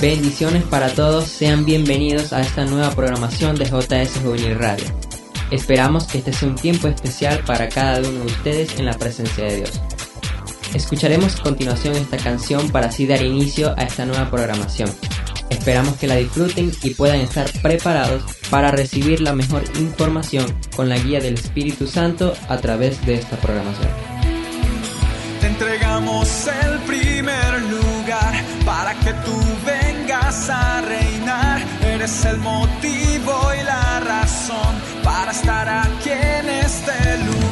Bendiciones para todos, sean bienvenidos a esta nueva programación de JS Juvenil Radio. Esperamos que este sea un tiempo especial para cada uno de ustedes en la presencia de Dios. Escucharemos a continuación esta canción para así dar inicio a esta nueva programación. Esperamos que la disfruten y puedan estar preparados para recibir la mejor información con la guía del Espíritu Santo a través de esta programación. Te entregamos el primer lugar para que tú vengas a reinar. Eres el motivo y la razón para estar aquí en este lugar.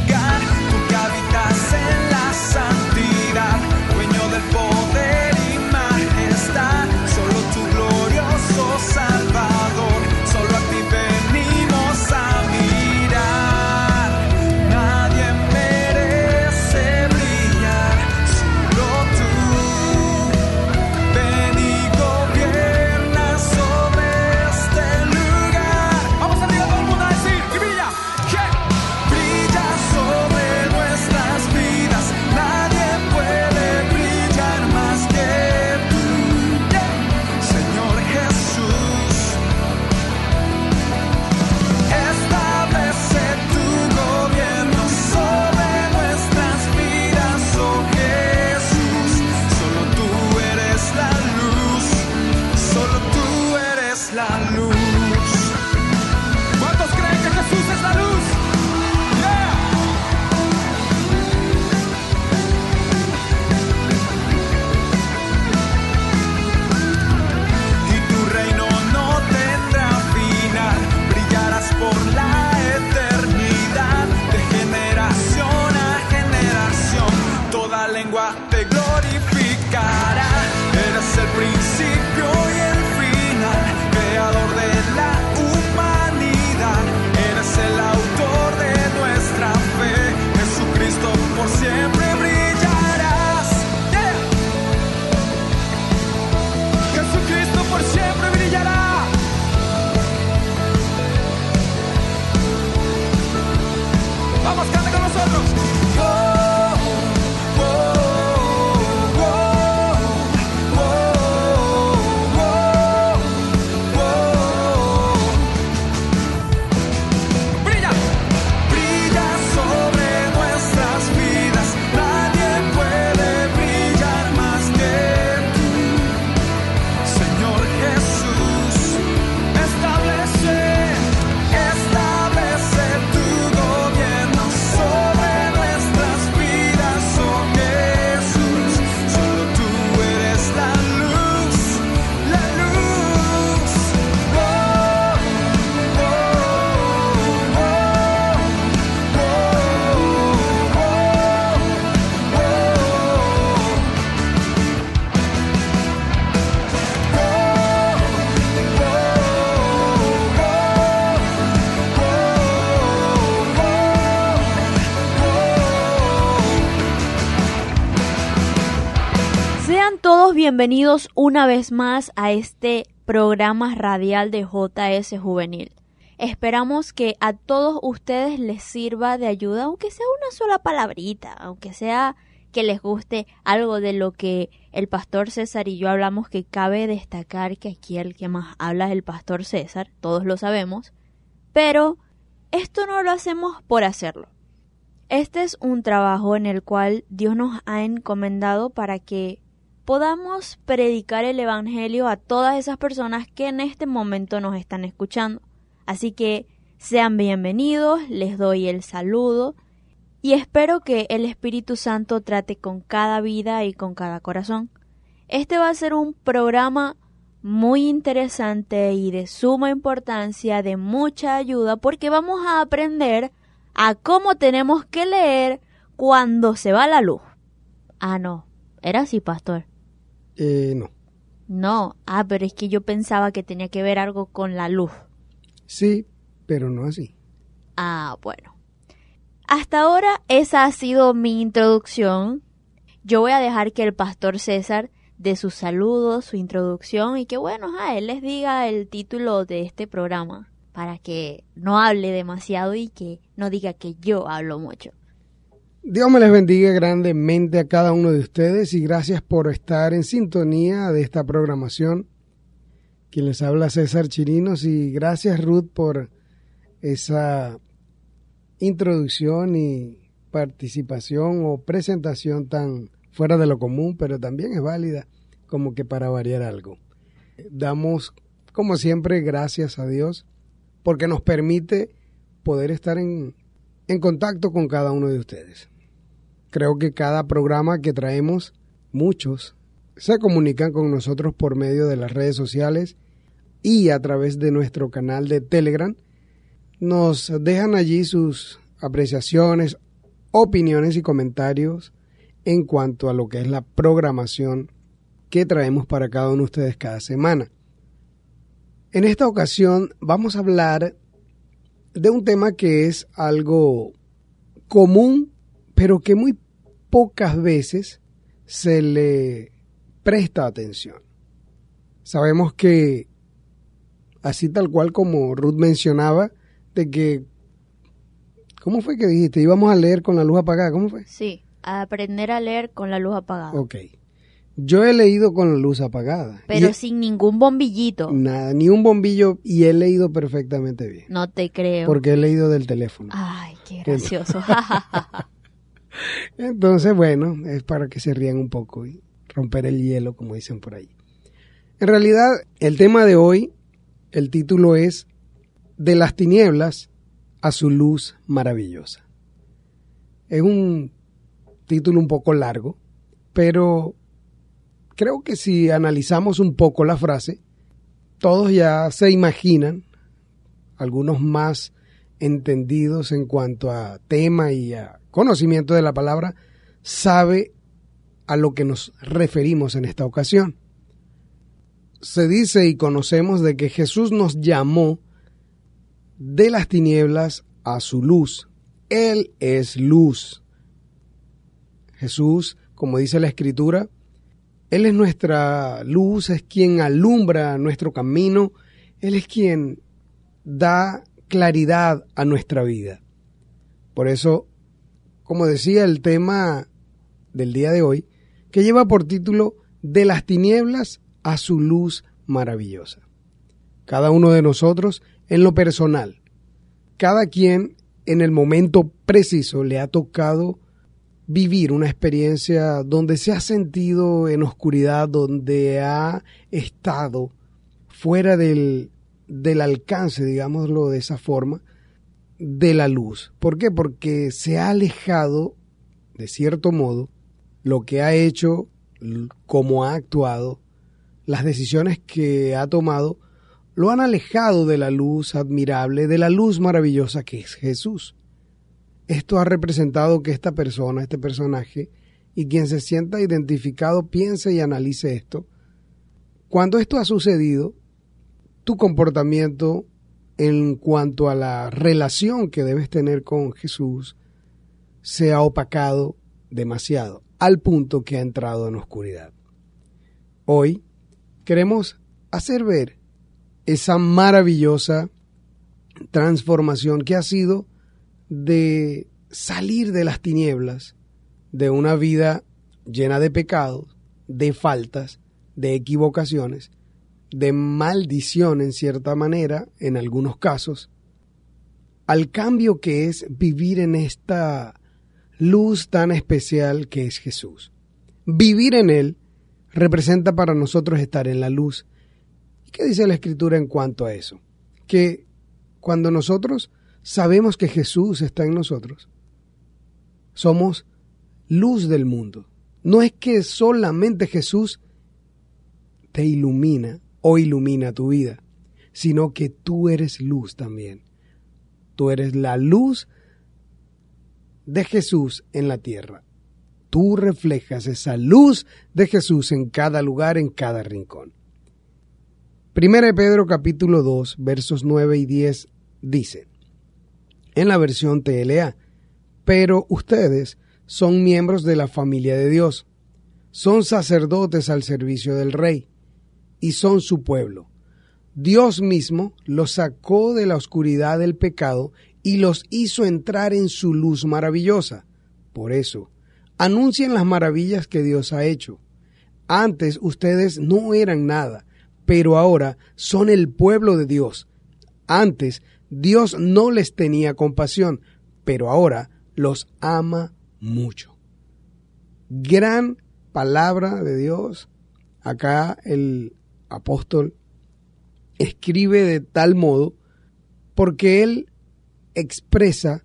Bienvenidos una vez más a este programa radial de JS Juvenil. Esperamos que a todos ustedes les sirva de ayuda, aunque sea una sola palabrita, aunque sea que les guste algo de lo que el pastor César y yo hablamos, que cabe destacar que aquí el que más habla es el pastor César, todos lo sabemos, pero esto no lo hacemos por hacerlo. Este es un trabajo en el cual Dios nos ha encomendado para que podamos predicar el Evangelio a todas esas personas que en este momento nos están escuchando. Así que sean bienvenidos, les doy el saludo y espero que el Espíritu Santo trate con cada vida y con cada corazón. Este va a ser un programa muy interesante y de suma importancia, de mucha ayuda, porque vamos a aprender a cómo tenemos que leer cuando se va la luz. Ah, no, era así, pastor. Eh, no. No, ah, pero es que yo pensaba que tenía que ver algo con la luz. Sí, pero no así. Ah, bueno. Hasta ahora esa ha sido mi introducción. Yo voy a dejar que el pastor César dé su saludo, su introducción y que bueno, a él les diga el título de este programa para que no hable demasiado y que no diga que yo hablo mucho. Dios me les bendiga grandemente a cada uno de ustedes y gracias por estar en sintonía de esta programación. Quien les habla César Chirinos y gracias Ruth por esa introducción y participación o presentación tan fuera de lo común, pero también es válida como que para variar algo. Damos, como siempre, gracias a Dios porque nos permite poder estar en, en contacto con cada uno de ustedes. Creo que cada programa que traemos, muchos, se comunican con nosotros por medio de las redes sociales y a través de nuestro canal de Telegram. Nos dejan allí sus apreciaciones, opiniones y comentarios en cuanto a lo que es la programación que traemos para cada uno de ustedes cada semana. En esta ocasión vamos a hablar de un tema que es algo común, pero que muy pocas veces se le presta atención. Sabemos que, así tal cual como Ruth mencionaba, de que, ¿cómo fue que dijiste? Íbamos a leer con la luz apagada, ¿cómo fue? Sí, a aprender a leer con la luz apagada. Ok. Yo he leído con la luz apagada. Pero Y- sin ningún bombillito. Nada, ni un bombillo y he leído perfectamente bien. No te creo. Porque he leído del teléfono. Ay, qué gracioso. Entonces, bueno, es para que se rían un poco y romper el hielo, como dicen por ahí. En realidad, el tema de hoy, el título es De las tinieblas a su luz maravillosa. Es un título un poco largo, pero creo que si analizamos un poco la frase, todos ya se imaginan, algunos más entendidos en cuanto a tema y a conocimiento de la palabra, sabe a lo que nos referimos en esta ocasión. Se dice y conocemos de que Jesús nos llamó de las tinieblas a su luz. Él es luz. Jesús, como dice la Escritura, Él es nuestra luz, es quien alumbra nuestro camino, Él es quien da claridad a nuestra vida. Por eso, como decía el tema del día de hoy, que lleva por título De las tinieblas a su luz maravillosa. Cada uno de nosotros en lo personal, cada quien en el momento preciso le ha tocado vivir una experiencia donde se ha sentido en oscuridad, donde ha estado fuera del, del alcance, digámoslo de esa forma, de la luz. ¿Por qué? Porque se ha alejado, de cierto modo, lo que ha hecho, cómo ha actuado, las decisiones que ha tomado, lo han alejado de la luz admirable, de la luz maravillosa que es Jesús. Esto ha representado que esta persona, este personaje, y quien se sienta identificado piense y analice esto. Cuando esto ha sucedido, tu comportamiento en cuanto a la relación que debes tener con Jesús se ha opacado demasiado, al punto que ha entrado en oscuridad. Hoy queremos hacer ver esa maravillosa transformación que ha sido de salir de las tinieblas, de una vida llena de pecados, de faltas, de equivocaciones, de maldición en cierta manera, en algunos casos, al cambio que es vivir en esta luz tan especial que es Jesús. Vivir en Él representa para nosotros estar en la luz. ¿Y qué dice la Escritura en cuanto a eso? Que cuando nosotros sabemos que Jesús está en nosotros, somos luz del mundo. No es que solamente Jesús te ilumina o ilumina tu vida, sino que tú eres luz también. Tú eres la luz de Jesús en la tierra. Tú reflejas esa luz de Jesús en cada lugar, en cada rincón. Primera Pedro capítulo 2, versos 9 y 10 dice, en la versión TLA, pero ustedes son miembros de la familia de Dios, son sacerdotes al servicio del Rey y son su pueblo. Dios mismo los sacó de la oscuridad del pecado y los hizo entrar en su luz maravillosa. Por eso, anuncien las maravillas que Dios ha hecho. Antes ustedes no eran nada, pero ahora son el pueblo de Dios. Antes Dios no les tenía compasión, pero ahora los ama mucho. Gran palabra de Dios. Acá el apóstol escribe de tal modo porque él expresa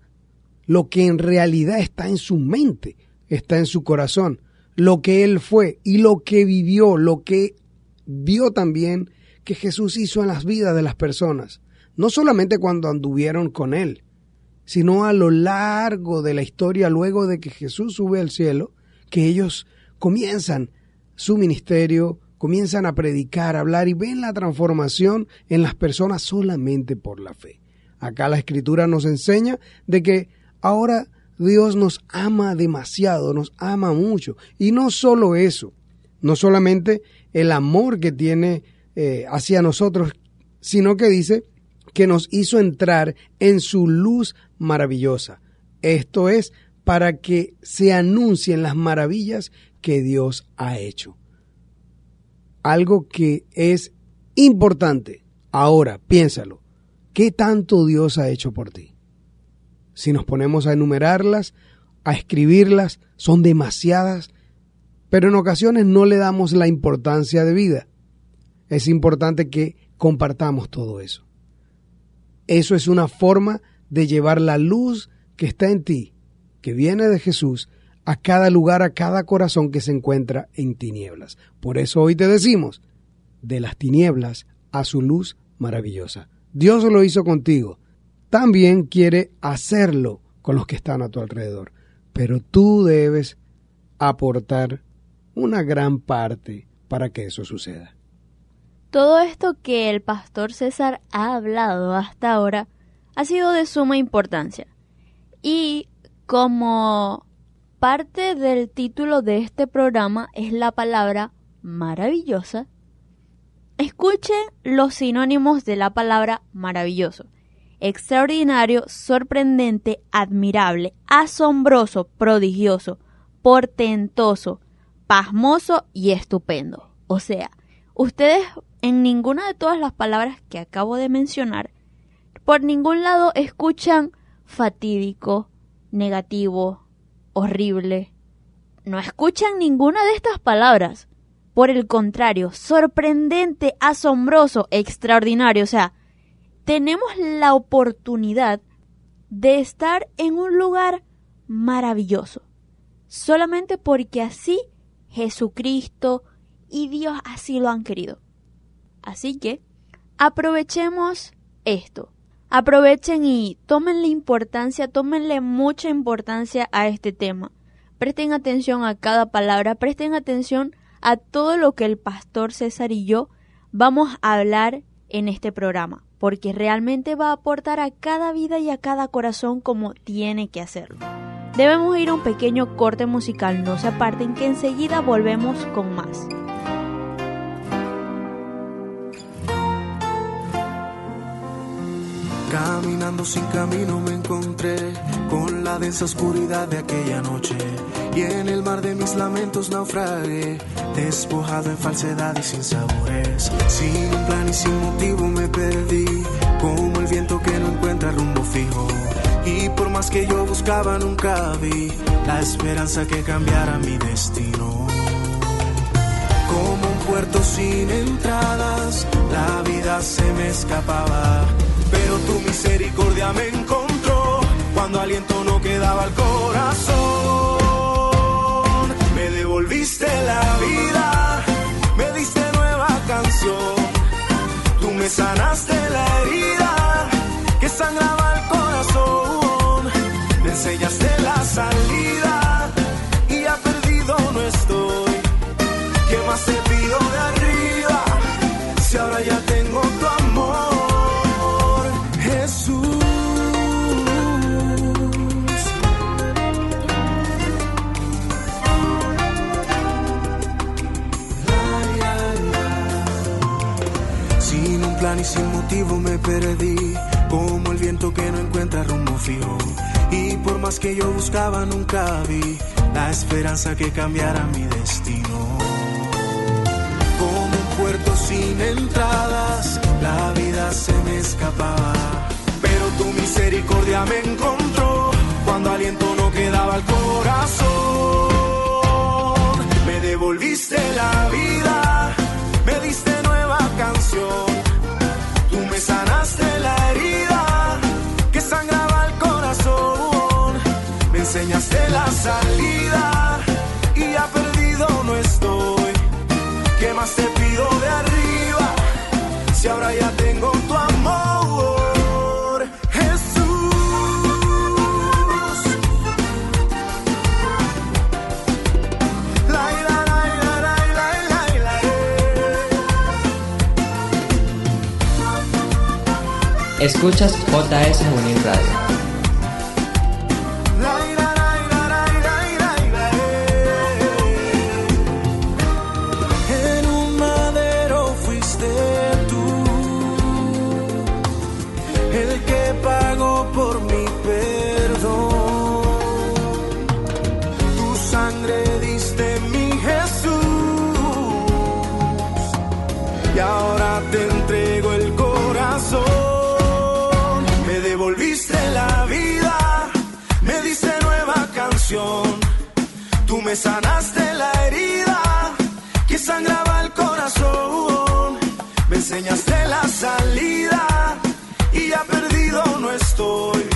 lo que en realidad está en su mente, está en su corazón, lo que él fue y lo que vivió, lo que vio también que Jesús hizo en las vidas de las personas, no solamente cuando anduvieron con él, sino a lo largo de la historia, luego de que Jesús sube al cielo, que ellos comienzan su ministerio, comienzan a predicar, a hablar y ven la transformación en las personas solamente por la fe. Acá la escritura nos enseña de que ahora Dios nos ama demasiado, nos ama mucho. Y no solo eso, no solamente el amor que tiene eh, hacia nosotros, sino que dice que nos hizo entrar en su luz maravillosa. Esto es para que se anuncien las maravillas que Dios ha hecho. Algo que es importante. Ahora, piénsalo. ¿Qué tanto Dios ha hecho por ti? Si nos ponemos a enumerarlas, a escribirlas, son demasiadas, pero en ocasiones no le damos la importancia de vida. Es importante que compartamos todo eso. Eso es una forma de llevar la luz que está en ti, que viene de Jesús, a cada lugar, a cada corazón que se encuentra en tinieblas. Por eso hoy te decimos, de las tinieblas a su luz maravillosa. Dios lo hizo contigo. También quiere hacerlo con los que están a tu alrededor. Pero tú debes aportar una gran parte para que eso suceda. Todo esto que el pastor César ha hablado hasta ahora ha sido de suma importancia. Y como parte del título de este programa es la palabra maravillosa, escuchen los sinónimos de la palabra maravilloso. Extraordinario, sorprendente, admirable, asombroso, prodigioso, portentoso, pasmoso y estupendo. O sea, ustedes en ninguna de todas las palabras que acabo de mencionar, por ningún lado escuchan fatídico, negativo, horrible. No escuchan ninguna de estas palabras. Por el contrario, sorprendente, asombroso, extraordinario. O sea, tenemos la oportunidad de estar en un lugar maravilloso. Solamente porque así Jesucristo y Dios así lo han querido. Así que aprovechemos esto. Aprovechen y tómenle importancia, tómenle mucha importancia a este tema. Presten atención a cada palabra, presten atención a todo lo que el pastor César y yo vamos a hablar en este programa, porque realmente va a aportar a cada vida y a cada corazón como tiene que hacerlo. Debemos ir a un pequeño corte musical, no se aparten que enseguida volvemos con más. Caminando sin camino me encontré con la densa oscuridad de aquella noche. Y en el mar de mis lamentos naufragué, despojado en falsedad y sin sabores. Sin un plan y sin motivo me perdí, como el viento que no encuentra rumbo fijo. Y por más que yo buscaba nunca vi la esperanza que cambiara mi destino. Como un puerto sin entradas, la vida se me escapaba pero tu misericordia me encontró cuando aliento no quedaba al corazón. Me devolviste la vida, me diste nueva canción, tú me sanaste la herida que sangraba el corazón, me enseñaste la salida y ya perdido no estoy. ¿Qué más te pido de arriba si ahora ya me perdí, como el viento que no encuentra rumbo fijo. Y por más que yo buscaba, nunca vi la esperanza que cambiara mi destino. Como un puerto sin entradas, la vida se me escapaba. Pero tu misericordia me encontró cuando aliento no quedaba el corazón. Me devolviste la vida, me diste nueva canción. Enseñaste la salida y ya perdido no estoy. ¿Qué más te pido de arriba? Si ahora ya tengo tu amor, Jesús. La, la, la, la. Escuchas JS Juvenil Radio. Tú me sanaste la herida que sangraba el corazón. Me enseñaste la salida y ya perdido no estoy.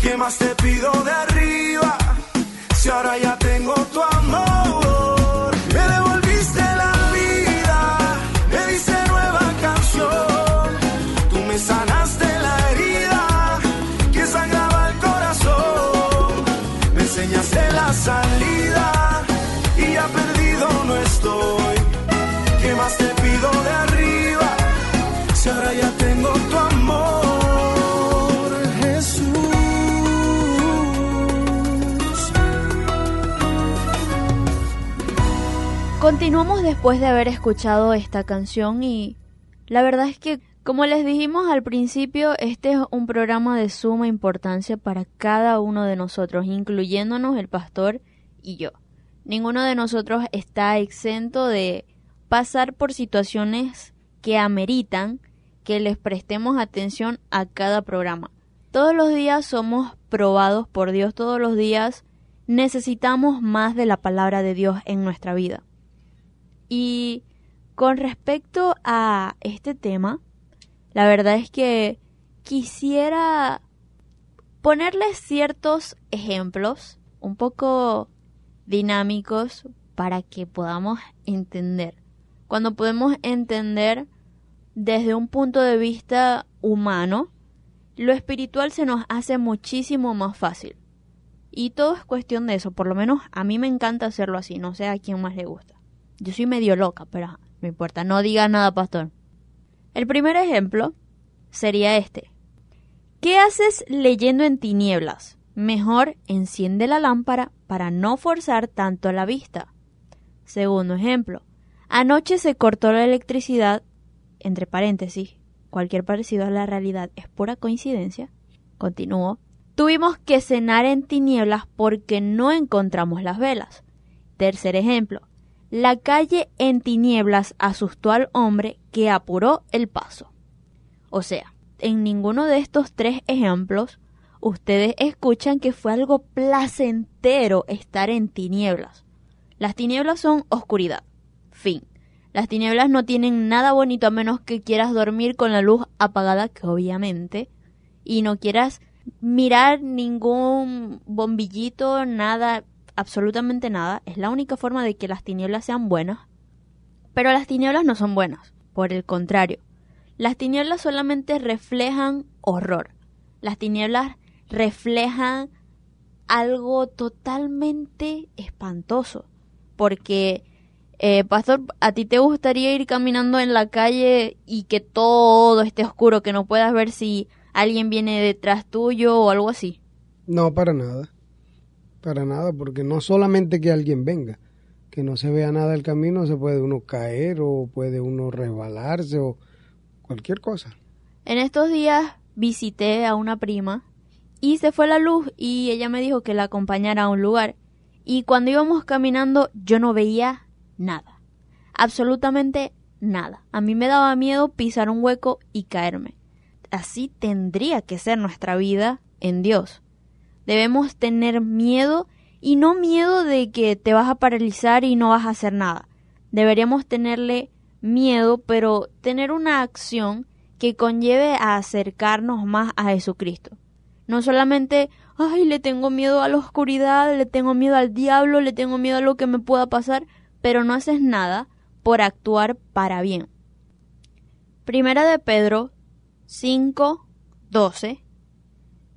¿Qué más te pido de arriba? Si ahora ya Continuamos después de haber escuchado esta canción y la verdad es que, como les dijimos al principio, este es un programa de suma importancia para cada uno de nosotros, incluyéndonos el pastor y yo. Ninguno de nosotros está exento de pasar por situaciones que ameritan que les prestemos atención a cada programa. Todos los días somos probados por Dios, todos los días necesitamos más de la palabra de Dios en nuestra vida. Y con respecto a este tema, la verdad es que quisiera ponerles ciertos ejemplos un poco dinámicos para que podamos entender. Cuando podemos entender desde un punto de vista humano, lo espiritual se nos hace muchísimo más fácil. Y todo es cuestión de eso, por lo menos a mí me encanta hacerlo así, no sé a quién más le gusta. Yo soy medio loca, pero no importa, no diga nada, pastor. El primer ejemplo sería este. ¿Qué haces leyendo en tinieblas? Mejor enciende la lámpara para no forzar tanto la vista. Segundo ejemplo. Anoche se cortó la electricidad, entre paréntesis, cualquier parecido a la realidad es pura coincidencia. Continúo. Tuvimos que cenar en tinieblas porque no encontramos las velas. Tercer ejemplo. La calle en tinieblas asustó al hombre que apuró el paso. O sea, en ninguno de estos tres ejemplos ustedes escuchan que fue algo placentero estar en tinieblas. Las tinieblas son oscuridad. Fin. Las tinieblas no tienen nada bonito a menos que quieras dormir con la luz apagada, que obviamente, y no quieras mirar ningún bombillito, nada, absolutamente nada. Es la única forma de que las tinieblas sean buenas. Pero las tinieblas no son buenas. Por el contrario, las tinieblas solamente reflejan horror. Las tinieblas reflejan algo totalmente espantoso. Porque, eh, pastor, ¿a ti te gustaría ir caminando en la calle y que todo esté oscuro, que no puedas ver si alguien viene detrás tuyo o algo así? No, para nada. Para nada, porque no solamente que alguien venga, que no se vea nada del camino, se puede uno caer o puede uno resbalarse o cualquier cosa. En estos días visité a una prima y se fue la luz y ella me dijo que la acompañara a un lugar. Y cuando íbamos caminando yo no veía nada, absolutamente nada. A mí me daba miedo pisar un hueco y caerme. Así tendría que ser nuestra vida en Dios. Debemos tener miedo y no miedo de que te vas a paralizar y no vas a hacer nada. Deberíamos tenerle miedo, pero tener una acción que conlleve a acercarnos más a Jesucristo. No solamente, ay, le tengo miedo a la oscuridad, le tengo miedo al diablo, le tengo miedo a lo que me pueda pasar, pero no haces nada por actuar para bien. Primera de Pedro 5, 12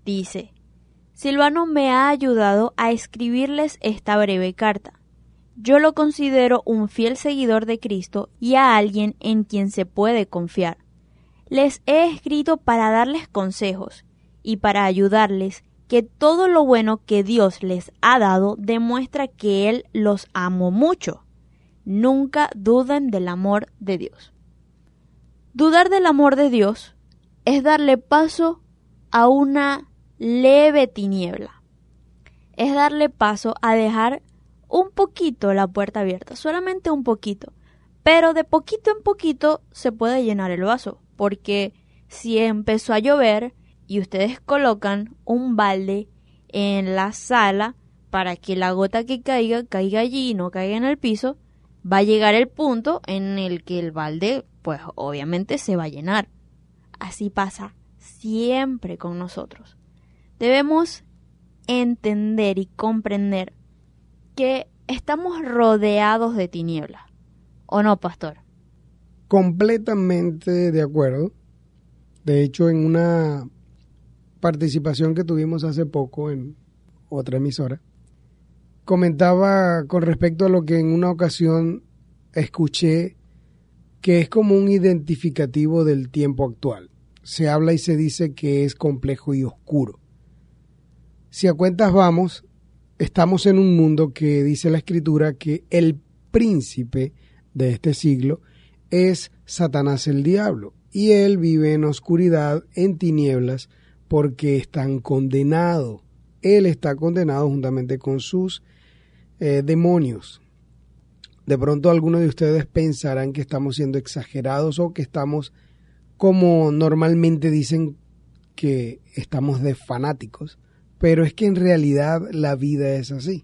dice, Silvano me ha ayudado a escribirles esta breve carta. Yo lo considero un fiel seguidor de Cristo y a alguien en quien se puede confiar. Les he escrito para darles consejos y para ayudarles que todo lo bueno que Dios les ha dado demuestra que Él los amó mucho. Nunca duden del amor de Dios. Dudar del amor de Dios es darle paso a una leve tiniebla. Es darle paso a dejar un poquito la puerta abierta, solamente un poquito. Pero de poquito en poquito se puede llenar el vaso, porque si empezó a llover y ustedes colocan un balde en la sala para que la gota que caiga caiga allí y no caiga en el piso, va a llegar el punto en el que el balde pues obviamente se va a llenar. Así pasa siempre con nosotros. Debemos entender y comprender que estamos rodeados de tinieblas. ¿O no, pastor? Completamente de acuerdo. De hecho, en una participación que tuvimos hace poco en otra emisora, comentaba con respecto a lo que en una ocasión escuché que es como un identificativo del tiempo actual. Se habla y se dice que es complejo y oscuro. Si a cuentas vamos, estamos en un mundo que dice la escritura que el príncipe de este siglo es Satanás el diablo, y él vive en oscuridad, en tinieblas, porque están condenados. Él está condenado juntamente con sus eh, demonios. De pronto algunos de ustedes pensarán que estamos siendo exagerados o que estamos, como normalmente dicen, que estamos de fanáticos pero es que en realidad la vida es así.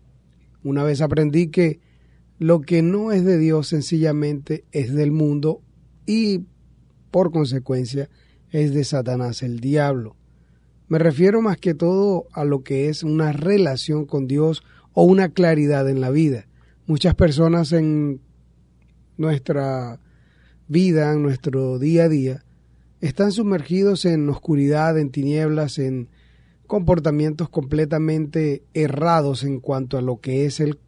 Una vez aprendí que lo que no es de Dios sencillamente es del mundo y por consecuencia es de Satanás el diablo. Me refiero más que todo a lo que es una relación con Dios o una claridad en la vida. Muchas personas en nuestra vida, en nuestro día a día, están sumergidos en oscuridad, en tinieblas, en comportamientos completamente errados en cuanto a lo que es el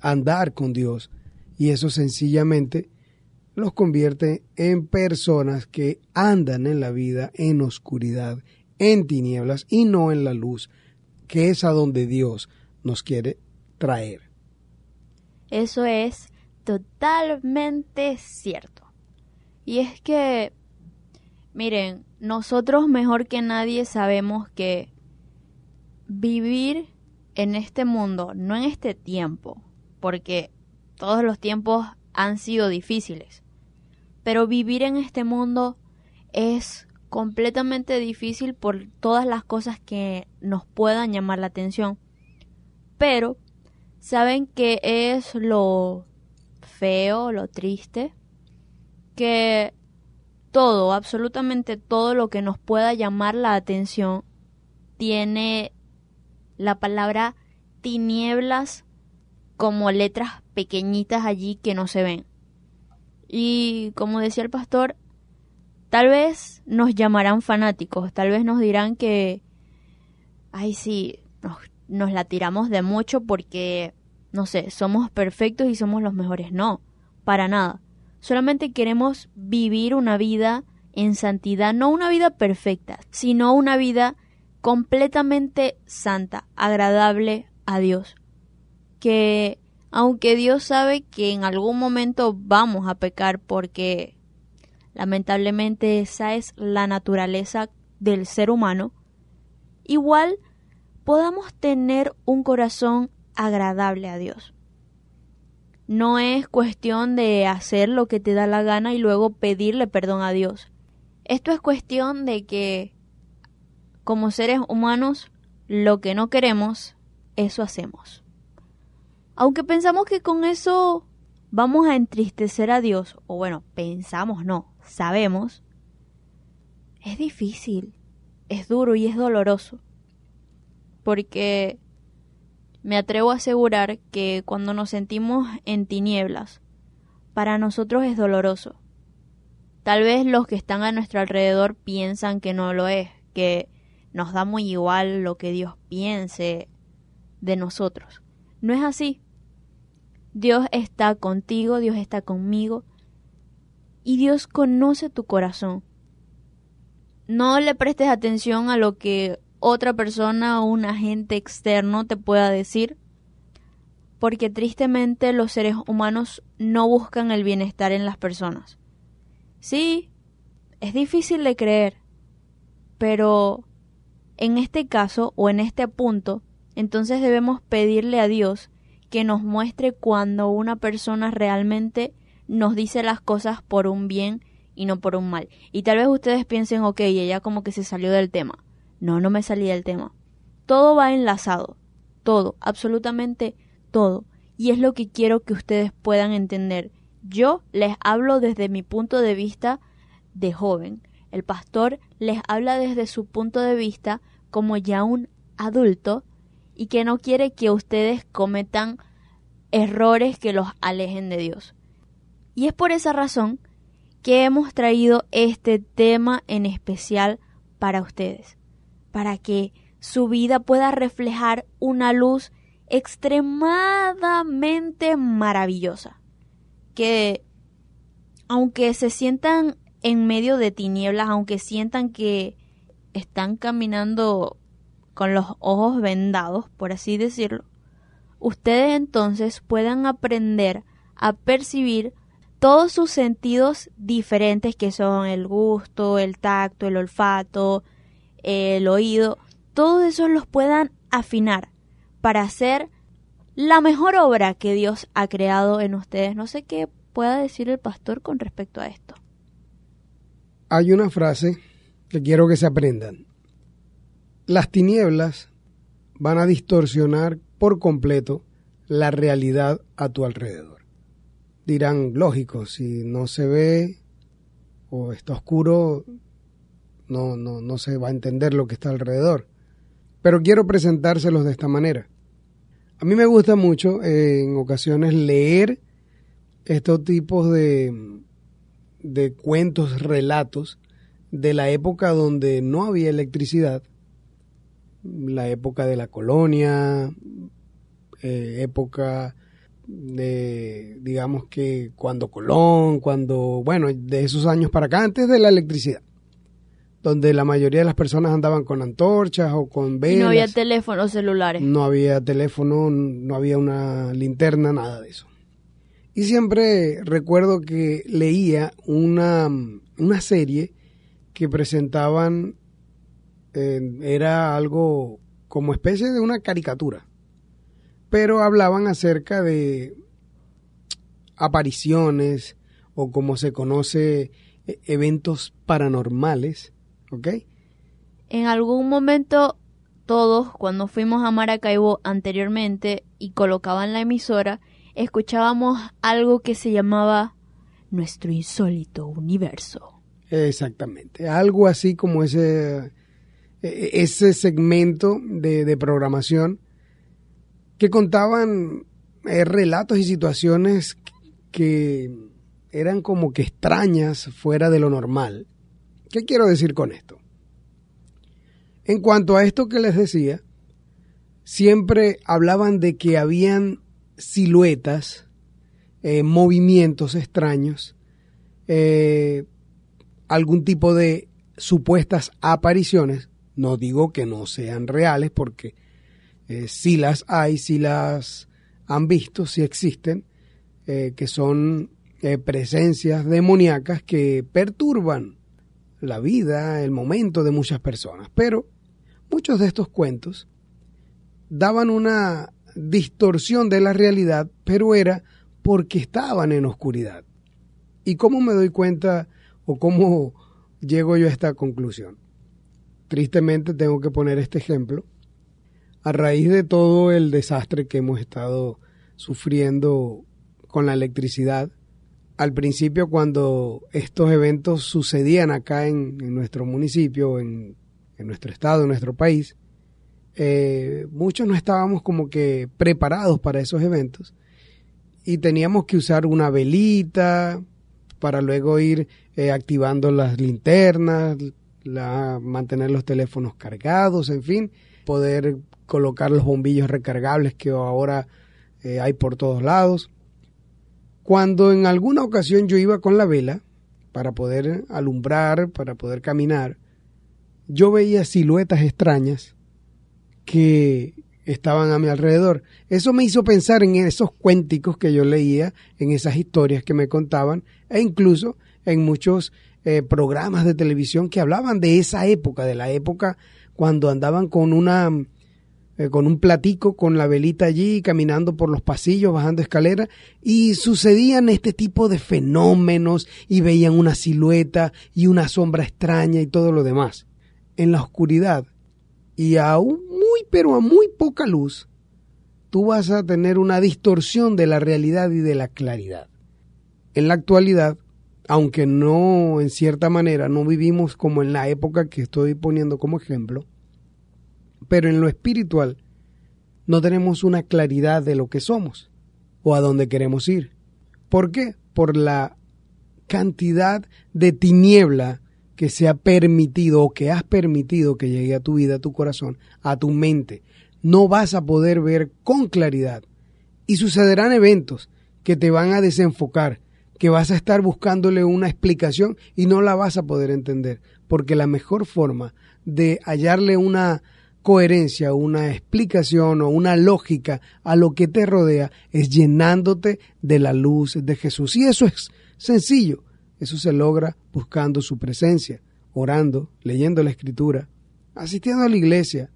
andar con Dios y eso sencillamente los convierte en personas que andan en la vida en oscuridad, en tinieblas y no en la luz, que es a donde Dios nos quiere traer. Eso es totalmente cierto. Y es que, miren, nosotros mejor que nadie sabemos que vivir en este mundo, no en este tiempo, porque todos los tiempos han sido difíciles, pero vivir en este mundo es completamente difícil por todas las cosas que nos puedan llamar la atención. Pero, ¿saben qué es lo feo, lo triste? Que todo, absolutamente todo lo que nos pueda llamar la atención tiene la palabra tinieblas como letras pequeñitas allí que no se ven. Y como decía el pastor, tal vez nos llamarán fanáticos, tal vez nos dirán que, ay sí, nos, nos la tiramos de mucho porque, no sé, somos perfectos y somos los mejores. No, para nada. Solamente queremos vivir una vida en santidad, no una vida perfecta, sino una vida completamente santa, agradable a Dios. Que aunque Dios sabe que en algún momento vamos a pecar porque lamentablemente esa es la naturaleza del ser humano, igual podamos tener un corazón agradable a Dios. no es cuestión de hacer lo que te da la gana y luego pedirle perdón a Dios. Esto es cuestión de que como seres humanos lo que no queremos, eso hacemos. Aunque pensamos que con eso vamos a entristecer a Dios, o bueno, pensamos no, sabemos, es difícil, es duro y es doloroso. Porque me atrevo a asegurar que cuando nos sentimos en tinieblas, para nosotros es doloroso. Tal vez los que están a nuestro alrededor piensan que no lo es, que nos da muy igual lo que Dios piense de nosotros. No es así. Dios está contigo, Dios está conmigo y Dios conoce tu corazón. No le prestes atención a lo que otra persona o un agente externo te pueda decir, porque tristemente los seres humanos no buscan el bienestar en las personas. Sí, es difícil de creer, pero en este caso o en este punto, entonces debemos pedirle a Dios que nos muestre cuando una persona realmente nos dice las cosas por un bien y no por un mal. Y tal vez ustedes piensen, ok, ella como que se salió del tema. No, no me salí del tema. Todo va enlazado. Todo, absolutamente todo. Y es lo que quiero que ustedes puedan entender. Yo les hablo desde mi punto de vista de joven. El pastor les habla desde su punto de vista como ya un adulto y que no quiere que ustedes cometan errores que los alejen de Dios. Y es por esa razón que hemos traído este tema en especial para ustedes, para que su vida pueda reflejar una luz extremadamente maravillosa, que aunque se sientan en medio de tinieblas, aunque sientan que están caminando con los ojos vendados, por así decirlo, ustedes entonces puedan aprender a percibir todos sus sentidos diferentes que son el gusto, el tacto, el olfato, el oído, todos esos los puedan afinar para hacer la mejor obra que Dios ha creado en ustedes. No sé qué pueda decir el pastor con respecto a esto. Hay una frase que quiero que se aprendan. Las tinieblas van a distorsionar por completo la realidad a tu alrededor. Dirán, lógico, si no se ve o está oscuro, no, no, no se va a entender lo que está alrededor. Pero quiero presentárselos de esta manera. A mí me gusta mucho eh, en ocasiones leer estos tipos de, de cuentos, relatos de la época donde no había electricidad, la época de la colonia, eh, época de, digamos que cuando Colón, cuando, bueno, de esos años para acá, antes de la electricidad, donde la mayoría de las personas andaban con antorchas o con velas. Y no había teléfonos celulares. No había teléfono, no había una linterna, nada de eso. Y siempre recuerdo que leía una, una serie que presentaban, eh, era algo como especie de una caricatura, pero hablaban acerca de apariciones o como se conoce e, eventos paranormales, ¿ok? En algún momento todos, cuando fuimos a Maracaibo anteriormente y colocaban la emisora, escuchábamos algo que se llamaba Nuestro insólito universo. Exactamente, algo así como ese, e, ese segmento de, de programación que contaban eh, relatos y situaciones que eran como que extrañas fuera de lo normal. ¿Qué quiero decir con esto? En cuanto a esto que les decía, siempre hablaban de que habían siluetas, eh, movimientos extraños, eh, algún tipo de supuestas apariciones. No digo que no sean reales porque eh, si las hay, si las han visto, si existen, que son presencias demoníacas que perturban la vida, el momento de muchas personas. Pero muchos de estos cuentos daban una distorsión de la realidad, pero era porque estaban en oscuridad. ¿Y cómo me doy cuenta o cómo llego yo a esta conclusión? Tristemente tengo que poner este ejemplo. A raíz de todo el desastre que hemos estado sufriendo con la electricidad, al principio cuando estos eventos sucedían acá en, nuestro municipio, en, en, nuestro estado, en nuestro país, eh, muchos no estábamos como que preparados para esos eventos y teníamos que usar una velita para luego ir eh, activando las linternas, mantener los teléfonos cargados, en fin, poder colocar los bombillos recargables que ahora eh, hay por todos lados. Cuando en alguna ocasión yo iba con la vela para poder alumbrar, para poder caminar, yo veía siluetas extrañas que estaban a mi alrededor. Eso me hizo pensar en esos cuénticos que yo leía, en esas historias que me contaban, e incluso en muchos eh, programas de televisión que hablaban de esa época, de la época cuando andaban con una eh, con un platico, con la velita allí, caminando por los pasillos, bajando escaleras, y sucedían este tipo de fenómenos y veían una silueta y una sombra extraña y todo lo demás. En la oscuridad y a muy, pero a muy poca luz, tú vas a tener una distorsión de la realidad y de la claridad. En la actualidad, aunque no en cierta manera no vivimos como en la época que estoy poniendo como ejemplo, pero en lo espiritual no tenemos una claridad de lo que somos o a dónde queremos ir. ¿Por qué? Por la cantidad de tiniebla que se ha permitido o que has permitido que llegue a tu vida, a tu corazón, a tu mente. No vas a poder ver con claridad. Y sucederán eventos que te van a desenfocar, que vas a estar buscándole una explicación y no la vas a poder entender, porque la mejor forma de hallarle una coherencia, una explicación o una lógica a lo que te rodea es llenándote de la luz de Jesús. Y eso es sencillo. Eso se logra buscando su presencia, orando, leyendo la escritura, asistiendo a la iglesia,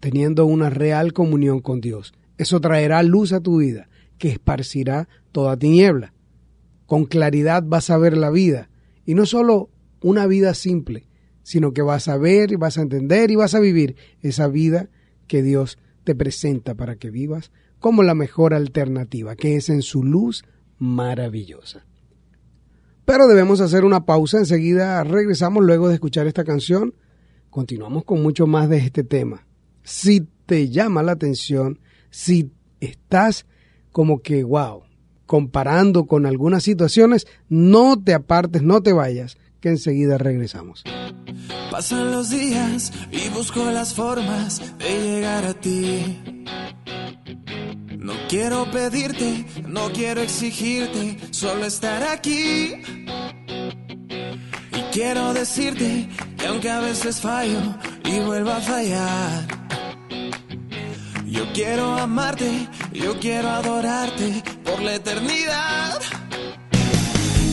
teniendo una real comunión con Dios. Eso traerá luz a tu vida, que esparcirá toda tiniebla. Con claridad vas a ver la vida, y no solo una vida simple, sino que vas a ver, y vas a entender y vas a vivir esa vida que Dios te presenta para que vivas como la mejor alternativa, que es en su luz maravillosa. Pero debemos hacer una pausa, enseguida regresamos luego de escuchar esta canción. Continuamos con mucho más de este tema. Si te llama la atención, si estás como que, wow, comparando con algunas situaciones, no te apartes, no te vayas, que enseguida regresamos. Pasan los días y busco las formas de llegar a ti. No quiero pedirte, no quiero exigirte, solo estar aquí. Y quiero decirte que aunque a veces fallo y vuelva a fallar, yo quiero amarte, yo quiero adorarte por la eternidad.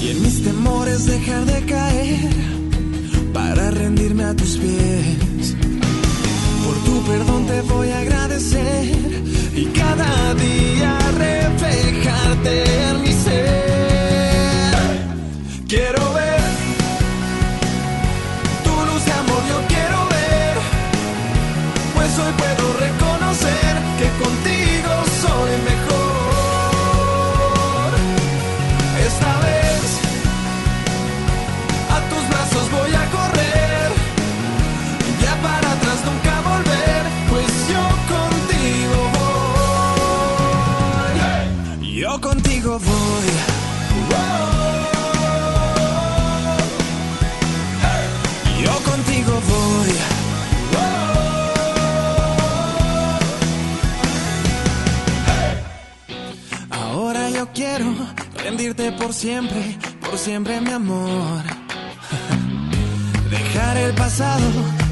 Y en mis temores dejar de caer para rendirme a tus pies. Por tu perdón te voy a agradecer y cada día reflejarte en mi por siempre, por siempre mi amor. Dejar el pasado,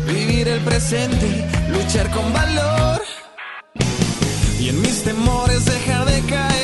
vivir el presente, luchar con valor. Y en mis temores dejar de caer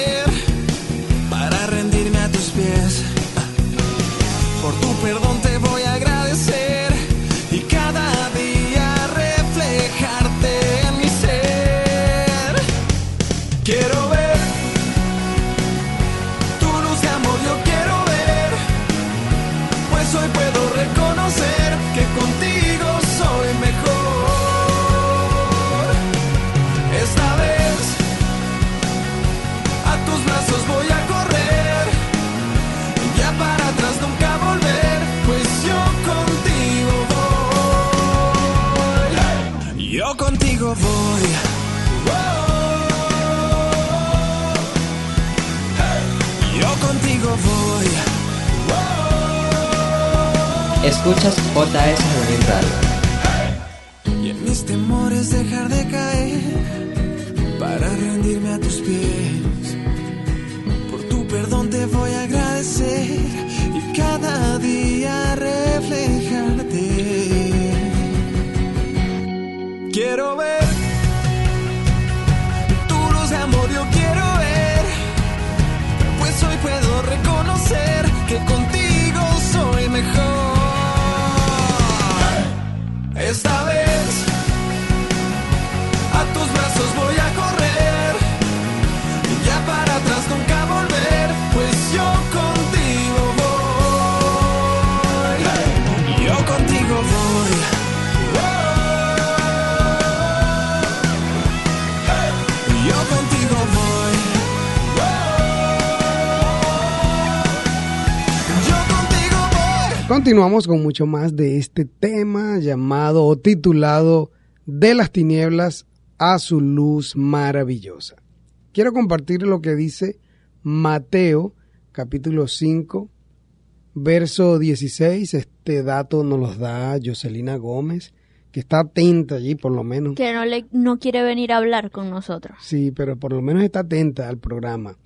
Escuchas JS Radio. Continuamos con mucho más de este tema llamado o titulado De las tinieblas a su luz maravillosa. Quiero compartir lo que dice Mateo capítulo 5 verso 16. Este dato nos los da Jocelina Gómez, que está atenta allí por lo menos. Que no, le, no quiere venir a hablar con nosotros. Sí, pero por lo menos está atenta al programa.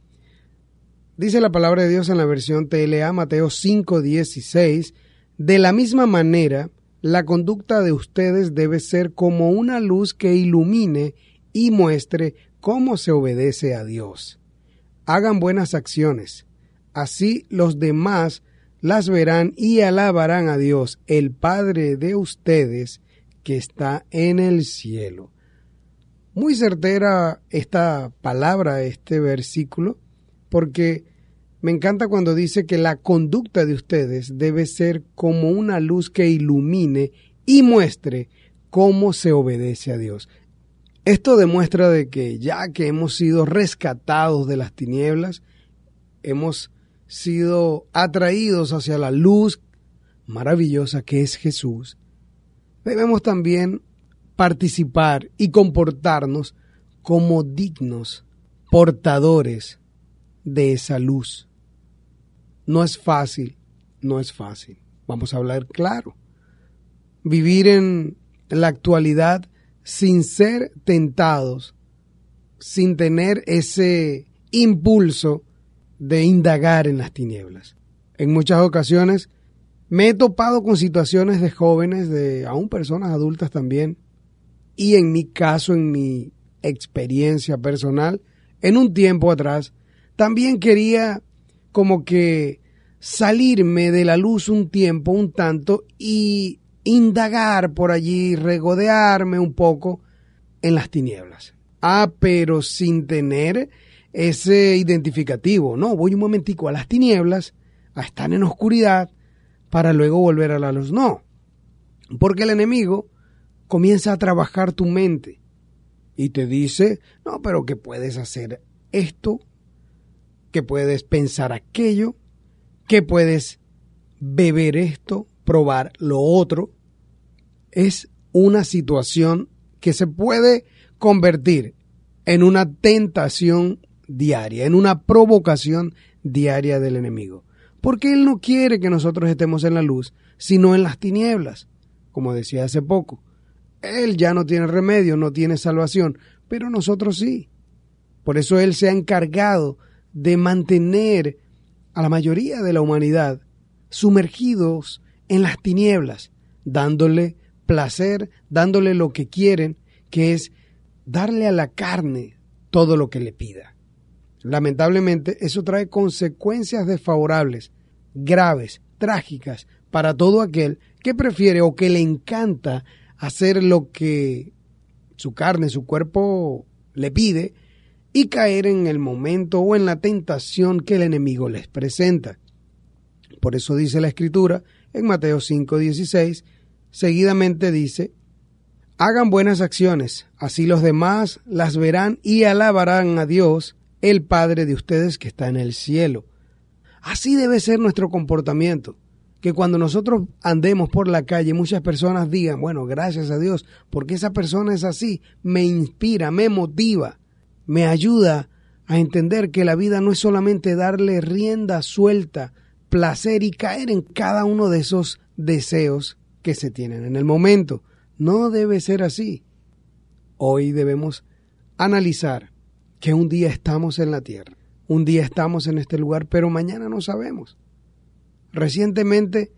Dice la palabra de Dios en la versión TLA, Mateo 5:16, de la misma manera, la conducta de ustedes debe ser como una luz que ilumine y muestre cómo se obedece a Dios. Hagan buenas acciones, así los demás las verán y alabarán a Dios, el Padre de ustedes que está en el cielo. Muy certera esta palabra, este versículo, porque me encanta cuando dice que la conducta de ustedes debe ser como una luz que ilumine y muestre cómo se obedece a Dios. Esto demuestra de que ya que hemos sido rescatados de las tinieblas, hemos sido atraídos hacia la luz maravillosa que es Jesús, debemos también participar y comportarnos como dignos portadores de esa luz. No es fácil, no es fácil. Vamos a hablar claro. Vivir en la actualidad sin ser tentados, sin tener ese impulso de indagar en las tinieblas. En muchas ocasiones me he topado con situaciones de jóvenes, de aún personas adultas también, y en mi caso, en mi experiencia personal, en un tiempo atrás, también quería como que salirme de la luz un tiempo, un tanto, y indagar por allí, regodearme un poco en las tinieblas. Ah, pero sin tener ese identificativo. No, voy un momentico a las tinieblas, a estar en oscuridad, para luego volver a la luz. No, porque el enemigo comienza a trabajar tu mente y te dice, no, pero que puedes hacer esto, que puedes pensar aquello, que puedes beber esto, probar lo otro. Es una situación que se puede convertir en una tentación diaria, en una provocación diaria del enemigo. Porque Él no quiere que nosotros estemos en la luz, sino en las tinieblas, como decía hace poco. Él ya no tiene remedio, no tiene salvación, pero nosotros sí. Por eso Él se ha encargado de mantener a la mayoría de la humanidad sumergidos en las tinieblas, dándole placer, dándole lo que quieren, que es darle a la carne todo lo que le pida. Lamentablemente, eso trae consecuencias desfavorables, graves, trágicas, para todo aquel que prefiere o que le encanta hacer lo que su carne, su cuerpo le pide y caer en el momento o en la tentación que el enemigo les presenta. Por eso dice la escritura en Mateo 5:16, seguidamente dice, hagan buenas acciones, así los demás las verán y alabarán a Dios, el Padre de ustedes que está en el cielo. Así debe ser nuestro comportamiento. Que cuando nosotros andemos por la calle muchas personas digan, bueno, gracias a Dios, porque esa persona es así, me inspira, me motiva, me ayuda a entender que la vida no es solamente darle rienda suelta, placer y caer en cada uno de esos deseos que se tienen en el momento. No debe ser así. Hoy debemos analizar que un día estamos en la tierra, un día estamos en este lugar, pero mañana no sabemos. Recientemente,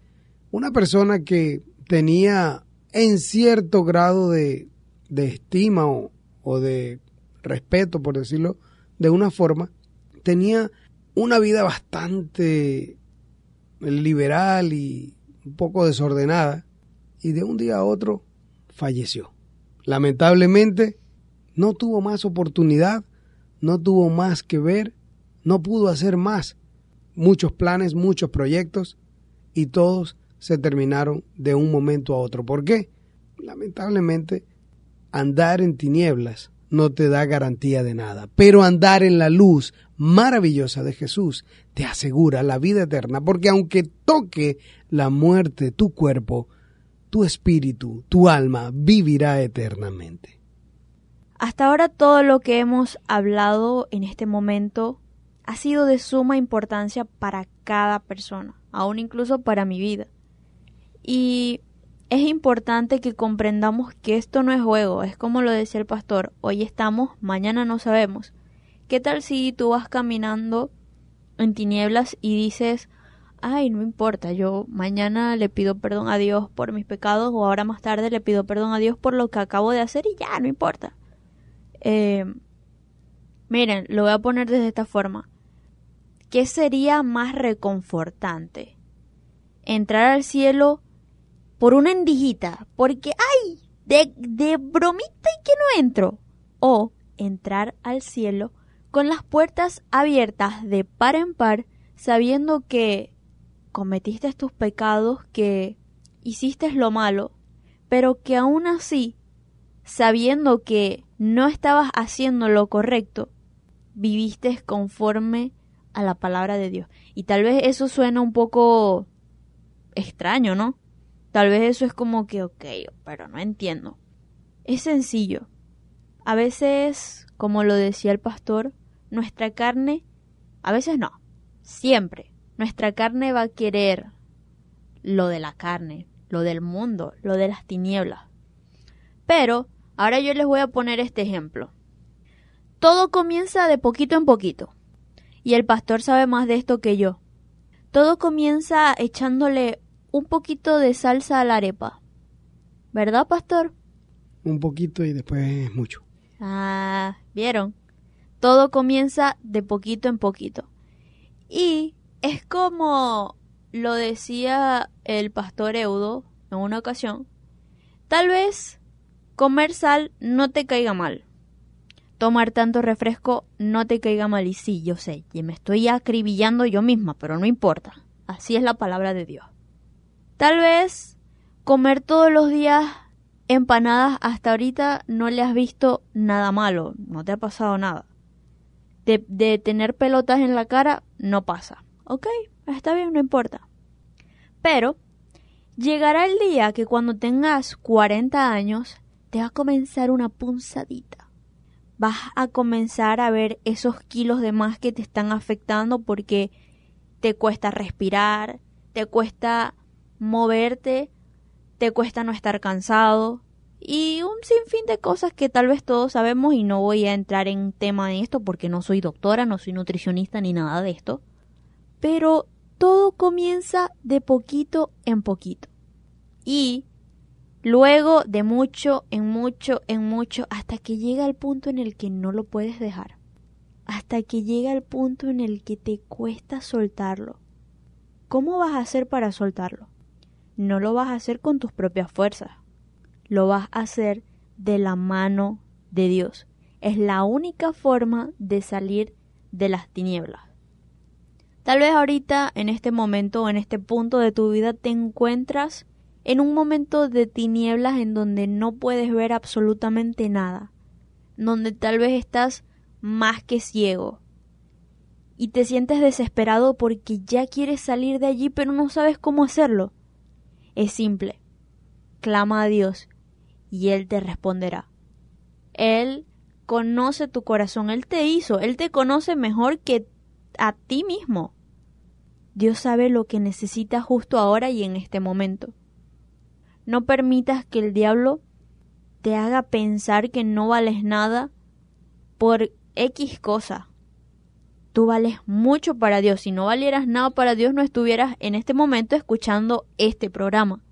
una persona que tenía en cierto grado de, de estima o, o de respeto, por decirlo de una forma, tenía una vida bastante liberal y un poco desordenada y de un día a otro falleció. Lamentablemente no tuvo más oportunidad, no tuvo más que ver, no pudo hacer más. Muchos planes, muchos proyectos y todos se terminaron de un momento a otro. ¿Por qué? Lamentablemente andar en tinieblas no te da garantía de nada, pero andar en la luz maravillosa de Jesús te asegura la vida eterna, porque aunque toque la muerte tu cuerpo, tu espíritu, tu alma vivirá eternamente. Hasta ahora todo lo que hemos hablado en este momento ha sido de suma importancia para cada persona, aún incluso para mi vida. Y es importante que comprendamos que esto no es juego, es como lo decía el pastor, hoy estamos, mañana no sabemos. ¿Qué tal si tú vas caminando en tinieblas y dices, ay, no importa, yo mañana le pido perdón a Dios por mis pecados o ahora más tarde le pido perdón a Dios por lo que acabo de hacer y ya, no importa. Eh, miren, lo voy a poner desde esta forma. ¿Qué sería más reconfortante? ¿Entrar al cielo por una endijita, porque ¡ay! De, de bromita y que no entro. O entrar al cielo con las puertas abiertas de par en par, sabiendo que cometiste tus pecados, que hiciste lo malo, pero que aún así, sabiendo que no estabas haciendo lo correcto, viviste conforme a la palabra de Dios. Y tal vez eso suena un poco extraño, ¿no? Tal vez eso es como que, ok, pero no entiendo. Es sencillo. A veces, como lo decía el pastor, nuestra carne, a veces no, siempre, nuestra carne va a querer lo de la carne, lo del mundo, lo de las tinieblas. Pero, ahora yo les voy a poner este ejemplo. Todo comienza de poquito en poquito. Y el pastor sabe más de esto que yo. Todo comienza echándole un poquito de salsa a la arepa. ¿Verdad, pastor? Un poquito y después mucho. Ah, ¿vieron? Todo comienza de poquito en poquito. Y es como lo decía el pastor Eudo en una ocasión. Tal vez comer sal no te caiga mal. Tomar tanto refresco no te caiga mal. Y sí, yo sé, y me estoy acribillando yo misma, pero no importa. Así es la palabra de Dios. Tal vez comer todos los días empanadas hasta ahorita no le has visto nada malo, no te ha pasado nada. De, tener pelotas en la cara no pasa. Ok, está bien, no importa. Pero llegará el día que cuando tengas 40 años te va a comenzar una punzadita. Vas a comenzar a ver esos kilos de más que te están afectando porque te cuesta respirar, te cuesta moverte, te cuesta no estar cansado y un sinfín de cosas que tal vez todos sabemos y no voy a entrar en tema de esto porque no soy doctora, no soy nutricionista ni nada de esto. Pero todo comienza de poquito en poquito. Y luego de mucho en mucho en mucho hasta que llega el punto en el que no lo puedes dejar. Hasta que llega el punto en el que te cuesta soltarlo. ¿Cómo vas a hacer para soltarlo? No lo vas a hacer con tus propias fuerzas, lo vas a hacer de la mano de Dios. Es la única forma de salir de las tinieblas. Tal vez ahorita, en este momento o en este punto de tu vida, te encuentras en un momento de tinieblas en donde no puedes ver absolutamente nada, donde tal vez estás más que ciego y te sientes desesperado porque ya quieres salir de allí pero no sabes cómo hacerlo. Es simple. Clama a Dios y Él te responderá. Él conoce tu corazón, Él te hizo, Él te conoce mejor que a ti mismo. Dios sabe lo que necesitas justo ahora y en este momento. No permitas que el diablo te haga pensar que no vales nada por X cosa. Tú vales mucho para Dios. Si no valieras nada para Dios, no estuvieras en este momento escuchando este programa.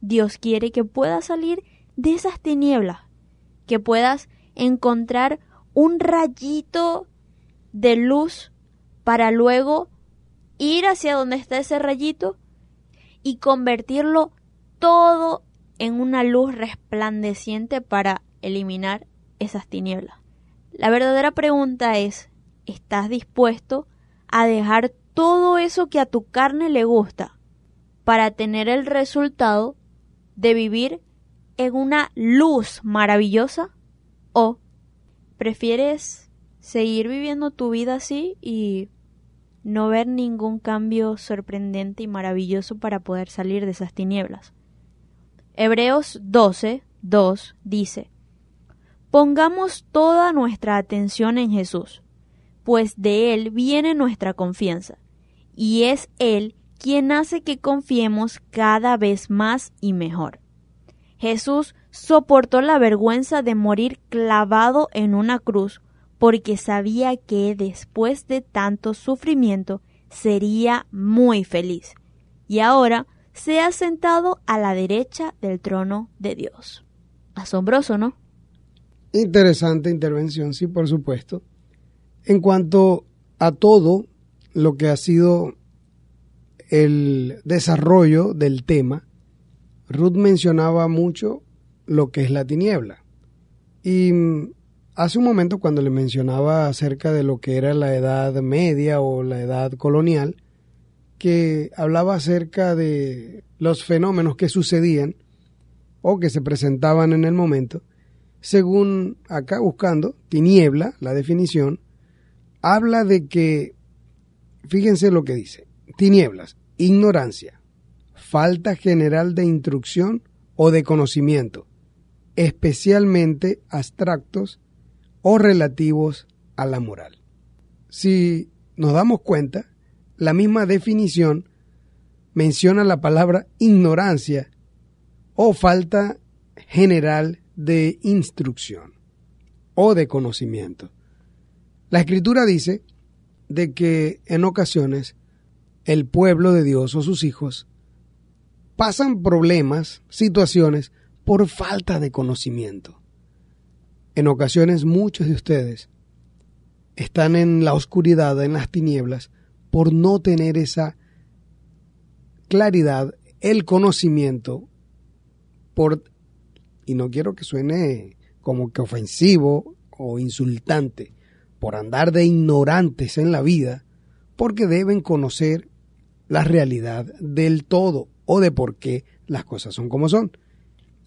Dios quiere que puedas salir de esas tinieblas, que puedas encontrar un rayito de luz para luego ir hacia donde está ese rayito y convertirlo todo en una luz resplandeciente para eliminar esas tinieblas. La verdadera pregunta es, ¿estás dispuesto a dejar todo eso que a tu carne le gusta para tener el resultado de vivir en una luz maravillosa? ¿O prefieres seguir viviendo tu vida así y no ver ningún cambio sorprendente y maravilloso para poder salir de esas tinieblas? Hebreos 12, 2 dice, Pongamos toda nuestra atención en Jesús, pues de Él viene nuestra confianza, y es Él quien hace que confiemos cada vez más y mejor. Jesús soportó la vergüenza de morir clavado en una cruz porque sabía que después de tanto sufrimiento sería muy feliz. Y ahora se ha sentado a la derecha del trono de Dios. Asombroso, ¿no? Interesante intervención, sí, por supuesto. En cuanto a todo lo que ha sido el desarrollo del tema, Ruth mencionaba mucho lo que es la tiniebla. Y hace un momento cuando le mencionaba acerca de lo que era la edad media o la edad colonial, que hablaba acerca de los fenómenos que sucedían o que se presentaban en el momento, según acá buscando, tiniebla, la definición, habla de que, fíjense lo que dice, tinieblas, ignorancia, falta general de instrucción o de conocimiento, especialmente abstractos o relativos a la moral. Si nos damos cuenta, la misma definición menciona la palabra ignorancia o falta general de instrucción o de conocimiento. La escritura dice de que en ocasiones el pueblo de Dios o sus hijos pasan problemas, situaciones por falta de conocimiento. En ocasiones muchos de ustedes están en la oscuridad, en las tinieblas, por no tener esa claridad, el conocimiento, por, y no quiero que suene como que ofensivo o insultante, por andar de ignorantes en la vida, porque deben conocer la realidad del todo o de por qué las cosas son como son.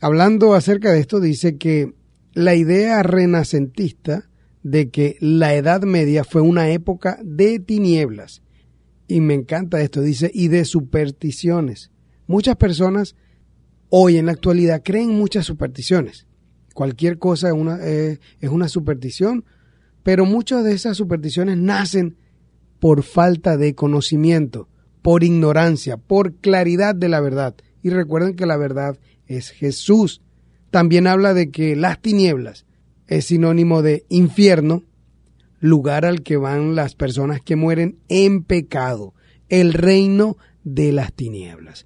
Hablando acerca de esto, dice que la idea renacentista de que la Edad Media fue una época de tinieblas y me encanta esto, dice, y de supersticiones. Muchas personas hoy en la actualidad creen muchas supersticiones. Cualquier cosa es una, eh, es una superstición, pero muchas de esas supersticiones nacen por falta de conocimiento, por ignorancia, por claridad de la verdad. Y recuerden que la verdad es Jesús. También habla de que las tinieblas es sinónimo de infierno lugar al que van las personas que mueren en pecado, el reino de las tinieblas.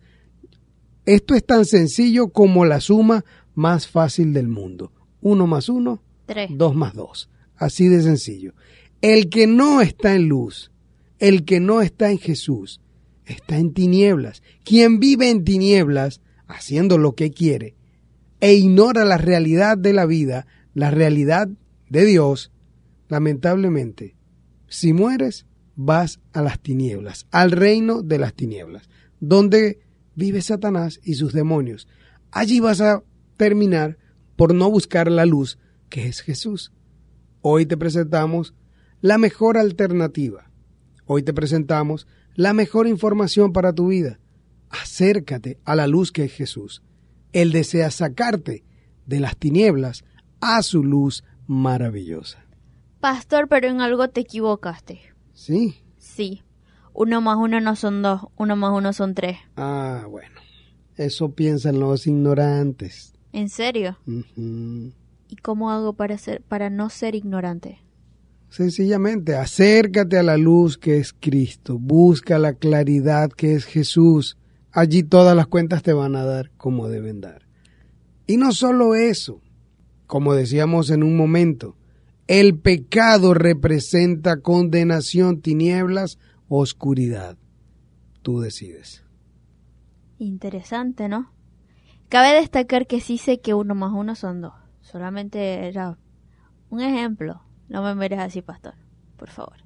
Esto es tan sencillo como la suma más fácil del mundo. Uno más uno, Tres. dos más dos. Así de sencillo. El que no está en luz, el que no está en Jesús, está en tinieblas. Quien vive en tinieblas, haciendo lo que quiere, e ignora la realidad de la vida, la realidad de Dios, lamentablemente, si mueres, vas a las tinieblas, al reino de las tinieblas, donde vive Satanás y sus demonios. Allí vas a terminar por no buscar la luz, que es Jesús. Hoy te presentamos la mejor alternativa. Hoy te presentamos la mejor información para tu vida. Acércate a la luz que es Jesús. Él desea sacarte de las tinieblas a su luz maravillosa. Pastor, pero en algo te equivocaste. Sí, Sí. Uno más uno no son dos, uno más uno son tres. Ah, bueno. Eso piensan los ignorantes. ¿En serio? Ujú. ¿Y cómo hago para ser, para no ser ignorante? Sencillamente, acércate a la luz que es Cristo, busca la claridad que es Jesús. Allí todas las cuentas te van a dar como deben dar. Y no solo eso, como decíamos en un momento, el pecado representa condenación, tinieblas, oscuridad. Tú decides. Interesante, ¿no? Cabe destacar que sí sé que uno más uno son dos. Solamente era un ejemplo. No me mires así, pastor. Por favor.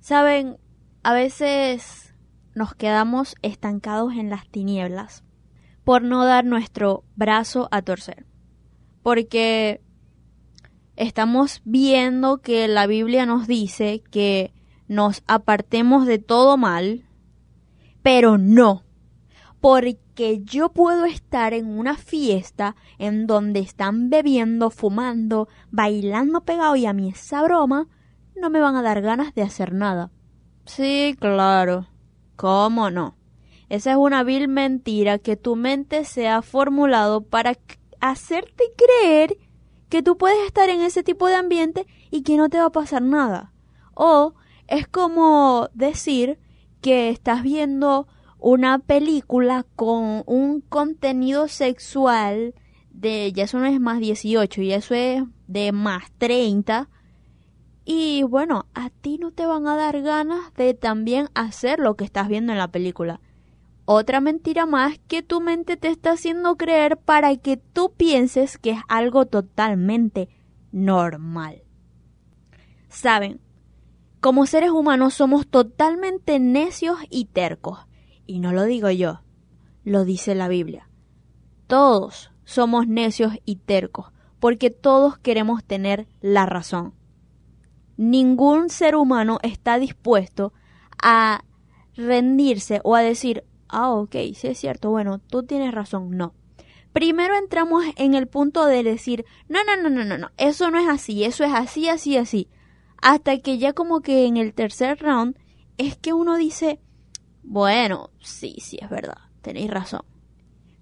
Saben, a veces nos quedamos estancados en las tinieblas por no dar nuestro brazo a torcer. Porque estamos viendo que la Biblia nos dice que nos apartemos de todo mal, pero no. Porque yo puedo estar en una fiesta en donde están bebiendo, fumando, bailando pegado y a mí esa broma no me van a dar ganas de hacer nada. Sí, claro. ¿Cómo no? Esa es una vil mentira que tu mente se ha formulado para hacerte creer que tú puedes estar en ese tipo de ambiente y que no te va a pasar nada. O es como decir que estás viendo una película con un contenido sexual de, ya eso no es más 18, y eso es de más 30. Y bueno, a ti no te van a dar ganas de también hacer lo que estás viendo en la película. Otra mentira más que tu mente te está haciendo creer para que tú pienses que es algo totalmente normal. Saben, como seres humanos somos totalmente necios y tercos. Y no lo digo yo, lo dice la Biblia. Todos somos necios y tercos, porque todos queremos tener la razón. Ningún ser humano está dispuesto a rendirse o a decir, ah, ok, sí es cierto, bueno, tú tienes razón, no. Primero entramos en el punto de decir, no, no, no, no, no, no, eso no es así, eso es así, así, así. Hasta que ya como que en el tercer round es que uno dice, bueno, sí, sí, es verdad, tenéis razón.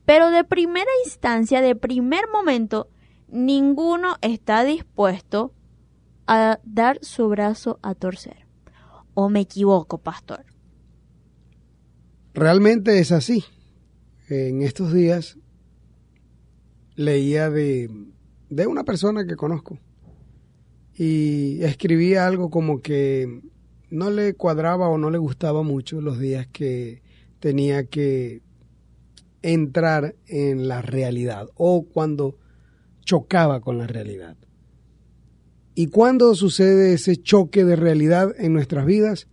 Pero de primera instancia, de primer momento, ninguno está dispuesto a dar su brazo a torcer. ¿O me equivoco, pastor? Realmente es así. En estos días leía de, de una persona que conozco y escribía algo como que no le cuadraba o no le gustaba mucho los días que tenía que entrar en la realidad o cuando chocaba con la realidad. ¿Y cuándo sucede ese choque de realidad en nuestras vidas?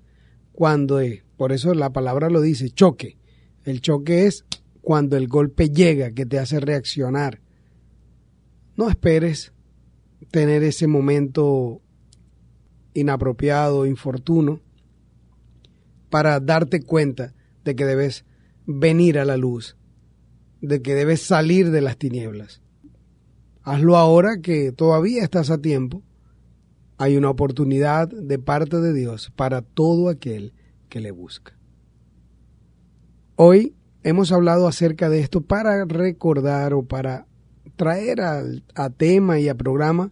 Cuando es, por eso la palabra lo dice, choque. El choque es cuando el golpe llega, que te hace reaccionar. No esperes tener ese momento inapropiado, infortuno, para darte cuenta de que debes venir a la luz, de que debes salir de las tinieblas. Hazlo ahora que todavía estás a tiempo. Hay una oportunidad de parte de Dios para todo aquel que le busca. Hoy hemos hablado acerca de esto para recordar o para traer al- a, tema y a programa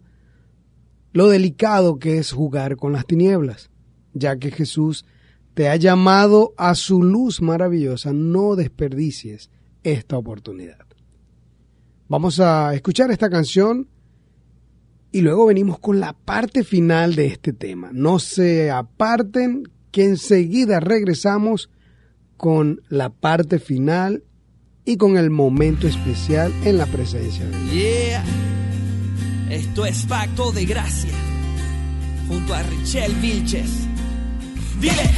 lo delicado que es jugar con las tinieblas, ya que Jesús te ha llamado a su luz maravillosa, no desperdicies esta oportunidad. Vamos a escuchar esta canción y luego venimos con la parte final de este tema. No se aparten, que enseguida regresamos con la parte final y con el momento especial en la presencia de Dios. Yeah, esto es Pacto de Gracia, junto a Richelle Vilches. Dile,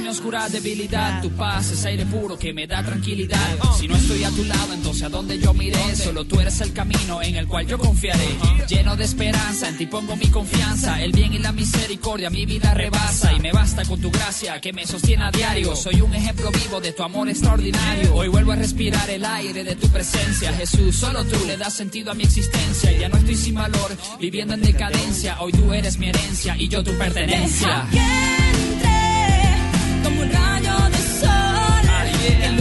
mi oscura debilidad. Tu paz es aire puro que me da tranquilidad. Si no estoy a tu lado, entonces a dónde yo miré. Solo tú eres el camino en el cual yo confiaré. Lleno de esperanza, en ti pongo mi confianza. El bien y la misericordia mi vida rebasa. Y me basta con tu gracia que me sostiene a diario. Soy un ejemplo vivo de tu amor extraordinario. Hoy vuelvo a respirar el aire de tu presencia. Jesús, solo tú le das sentido a mi existencia. Ya no estoy sin valor, viviendo en decadencia. Hoy tú eres mi herencia y yo tu pertenencia. Rayo de sol. Que ilumina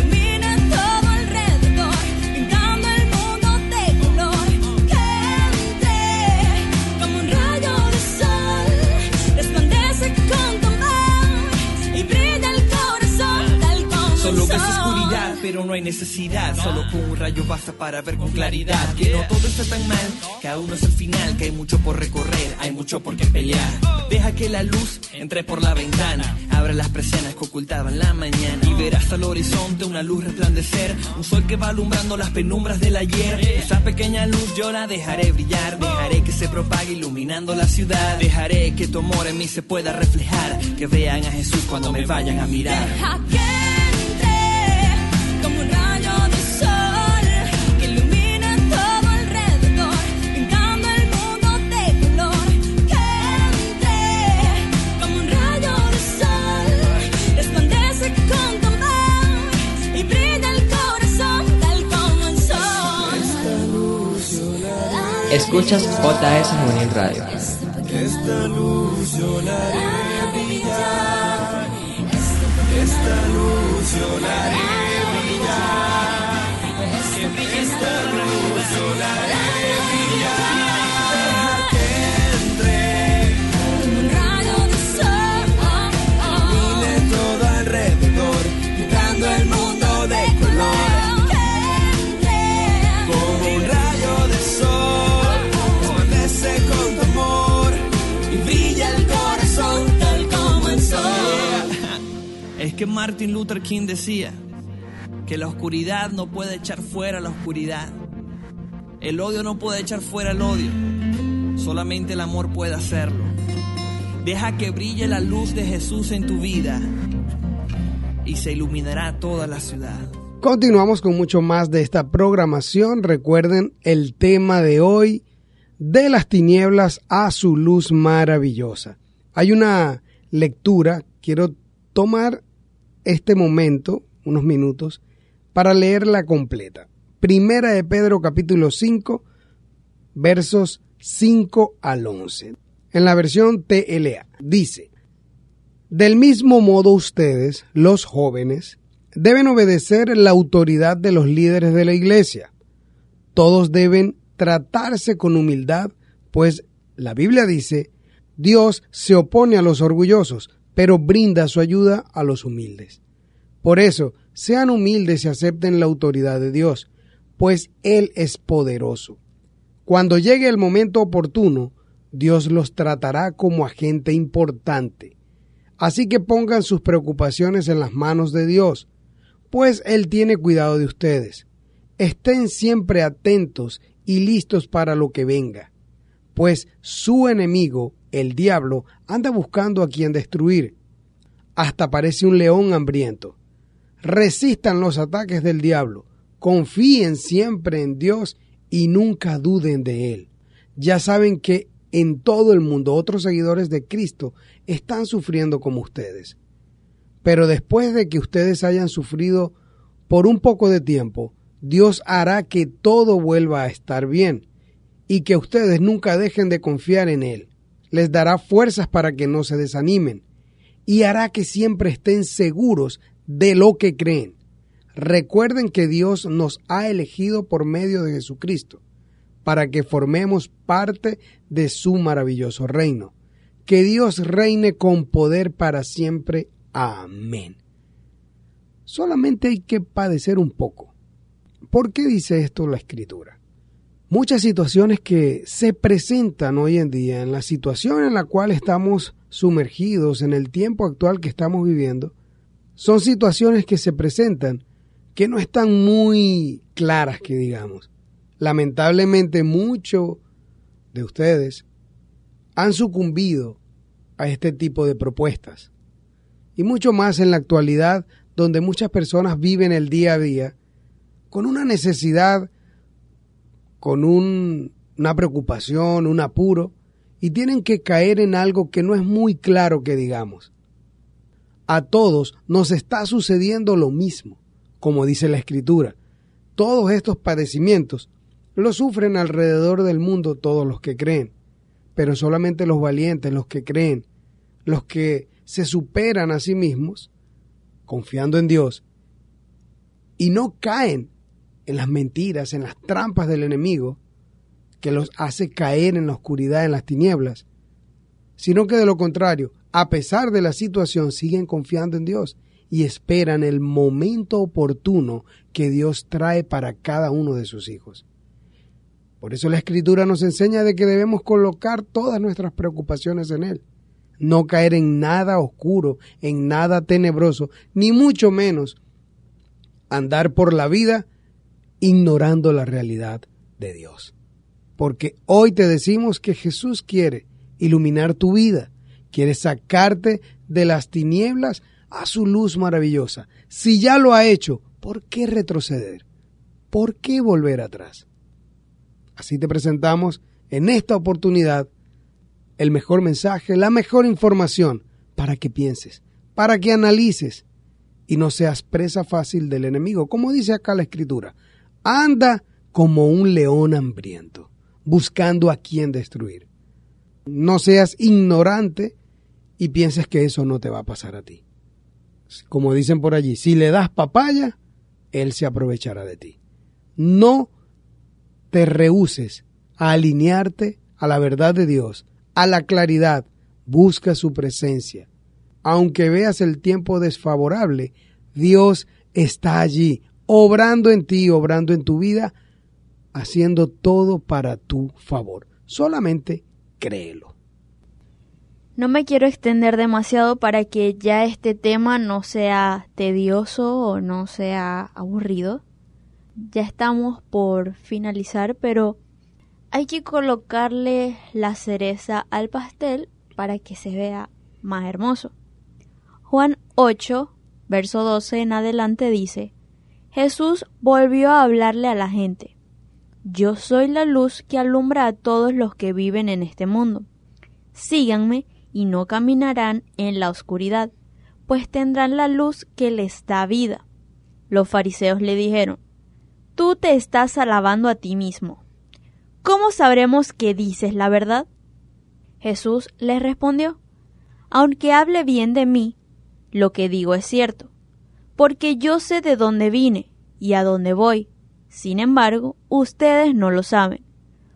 pero no hay necesidad. Solo con un rayo basta para ver con claridad. Que no todo está tan mal, que aún no es el final. Que hay mucho por recorrer, hay mucho por qué pelear. Deja que la luz entre por la ventana. Abre las persianas que ocultaban la mañana. Y verás al horizonte una luz resplandecer. Un sol que va alumbrando las penumbras del ayer. Esa pequeña luz yo la dejaré brillar. Dejaré que se propague iluminando la ciudad. Dejaré que tu amor en mí se pueda reflejar. Que vean a Jesús cuando me vayan a mirar. Escuchas JS Juvenil Radio. Esta luz yo la haré brillar. Esta luz yo la haré Martin Luther King decía que la oscuridad no puede echar fuera la oscuridad. El odio no puede echar fuera el odio. Solamente el amor puede hacerlo. Deja que brille la luz de Jesús en tu vida y se iluminará toda la ciudad. Continuamos con mucho más de esta programación. Recuerden el tema de hoy, de las tinieblas a su luz maravillosa. Hay una lectura, quiero tomar este momento, unos minutos, para leerla completa. Primera de Pedro capítulo 5, versos 5 al 11. En la versión TLA dice, del mismo modo ustedes, los jóvenes, deben obedecer la autoridad de los líderes de la iglesia. Todos deben tratarse con humildad, pues la Biblia dice, Dios se opone a los orgullosos, pero brinda su ayuda a los humildes. Por eso, sean humildes y acepten la autoridad de Dios, pues Él es poderoso. Cuando llegue el momento oportuno, Dios los tratará como a gente importante. Así que pongan sus preocupaciones en las manos de Dios, pues Él tiene cuidado de ustedes. Estén siempre atentos y listos para lo que venga, pues su enemigo, el diablo, anda buscando a quien destruir. Hasta parece un león hambriento. Resistan los ataques del diablo, confíen siempre en Dios y nunca duden de Él. Ya saben que en todo el mundo otros seguidores de Cristo están sufriendo como ustedes. Pero después de que ustedes hayan sufrido por un poco de tiempo, Dios hará que todo vuelva a estar bien y que ustedes nunca dejen de confiar en Él. Les dará fuerzas para que no se desanimen y hará que siempre estén seguros de lo que creen. Recuerden que Dios nos ha elegido por medio de Jesucristo para que formemos parte de su maravilloso reino. Que Dios reine con poder para siempre. Amén. Solamente hay que padecer un poco. ¿Por qué dice esto la escritura? Muchas situaciones que se presentan hoy en día, en la situación en la cual estamos sumergidos, en el tiempo actual que estamos viviendo, son situaciones que se presentan que no están muy claras, que digamos. Lamentablemente muchos de ustedes han sucumbido a este tipo de propuestas. y mucho más en la actualidad donde muchas personas viven el día a día con una necesidad, con un- una preocupación, un apuro, y tienen que caer en algo que no es muy claro que digamos. A todos nos está sucediendo lo mismo, como dice la Escritura. Todos estos padecimientos los sufren alrededor del mundo todos los que creen, pero solamente los valientes, los que creen, los que se superan a sí mismos, confiando en Dios, y no caen en las mentiras, en las trampas del enemigo, que los hace caer en la oscuridad, en las tinieblas, sino que de lo contrario, a pesar de la situación, siguen confiando en Dios y esperan el momento oportuno que Dios trae para cada uno de sus hijos. Por eso la Escritura nos enseña de que debemos colocar todas nuestras preocupaciones en Él, no caer en nada oscuro, en nada tenebroso, ni mucho menos andar por la vida ignorando la realidad de Dios. Porque hoy te decimos que Jesús quiere iluminar tu vida, quiere sacarte de las tinieblas a su luz maravillosa. Si ya lo ha hecho, ¿por qué retroceder? ¿Por qué volver atrás? Así te presentamos en esta oportunidad el mejor mensaje, la mejor información para que pienses, para que analices y no seas presa fácil del enemigo. Como dice acá la escritura, anda como un león hambriento, buscando a quien destruir. No seas ignorante y pienses que eso no te va a pasar a ti. Como dicen por allí, si le das papaya, él se aprovechará de ti. No te rehuses a alinearte a la verdad de Dios, a la claridad, busca su presencia. Aunque veas el tiempo desfavorable, Dios está allí, obrando en ti, obrando en tu vida, haciendo todo para tu favor. Solamente créelo. No me quiero extender demasiado para que ya este tema no sea tedioso o no sea aburrido. Ya estamos por finalizar, pero hay que colocarle la cereza al pastel para que se vea más hermoso. Juan 8, verso 12 en adelante dice, Jesús volvió a hablarle a la gente. Yo soy la luz que alumbra a todos los que viven en este mundo. Síganme y no caminarán en la oscuridad, pues tendrán la luz que les da vida. Los fariseos le dijeron, Tú te estás alabando a ti mismo. ¿Cómo sabremos que dices la verdad? Jesús les respondió, Aunque hable bien de mí, lo que digo es cierto, porque yo sé de dónde vine y a dónde voy. Sin embargo, ustedes no lo saben.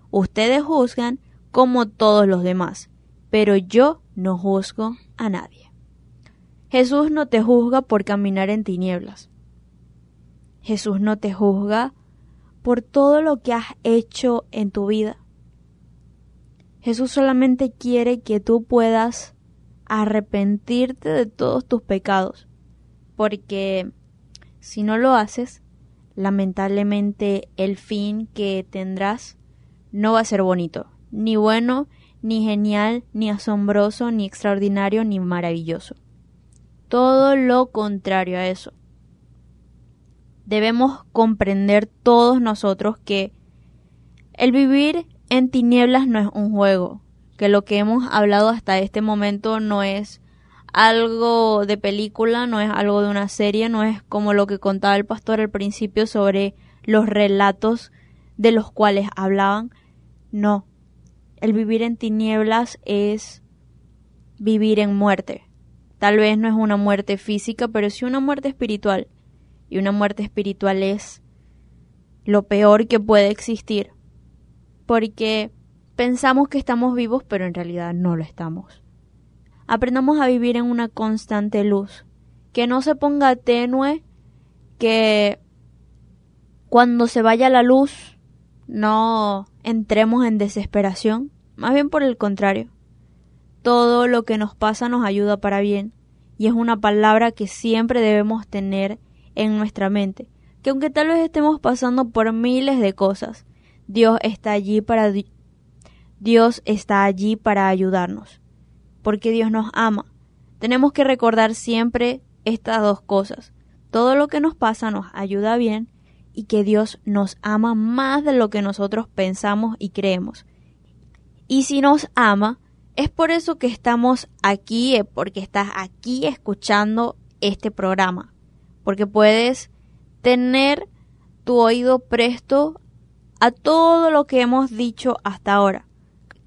Ustedes juzgan como todos los demás, pero yo no juzgo a nadie. Jesús no te juzga por caminar en tinieblas. Jesús no te juzga por todo lo que has hecho en tu vida. Jesús solamente quiere que tú puedas arrepentirte de todos tus pecados, porque si no lo haces, lamentablemente el fin que tendrás no va a ser bonito, ni bueno, ni genial, ni asombroso, ni extraordinario, ni maravilloso. Todo lo contrario a eso. Debemos comprender todos nosotros que el vivir en tinieblas no es un juego, que lo que hemos hablado hasta este momento no es algo de película, no es algo de una serie, no es como lo que contaba el pastor al principio sobre los relatos de los cuales hablaban. No, el vivir en tinieblas es vivir en muerte. Tal vez no es una muerte física, pero sí una muerte espiritual. Y una muerte espiritual es lo peor que puede existir. Porque pensamos que estamos vivos, pero en realidad no lo estamos. Aprendamos a vivir en una constante luz. Que no se ponga tenue, que cuando se vaya la luz no entremos en desesperación. Más bien por el contrario. Todo lo que nos pasa nos ayuda para bien. Y es una palabra que siempre debemos tener en nuestra mente. Que aunque tal vez estemos pasando por miles de cosas, Dios está allí para Dios está allí para ayudarnos. Porque Dios nos ama. Tenemos que recordar siempre estas dos cosas. Todo lo que nos pasa nos ayuda bien y que Dios nos ama más de lo que nosotros pensamos y creemos. Y si nos ama, es por eso que estamos aquí, porque estás aquí escuchando este programa, porque puedes tener tu oído presto a todo lo que hemos dicho hasta ahora,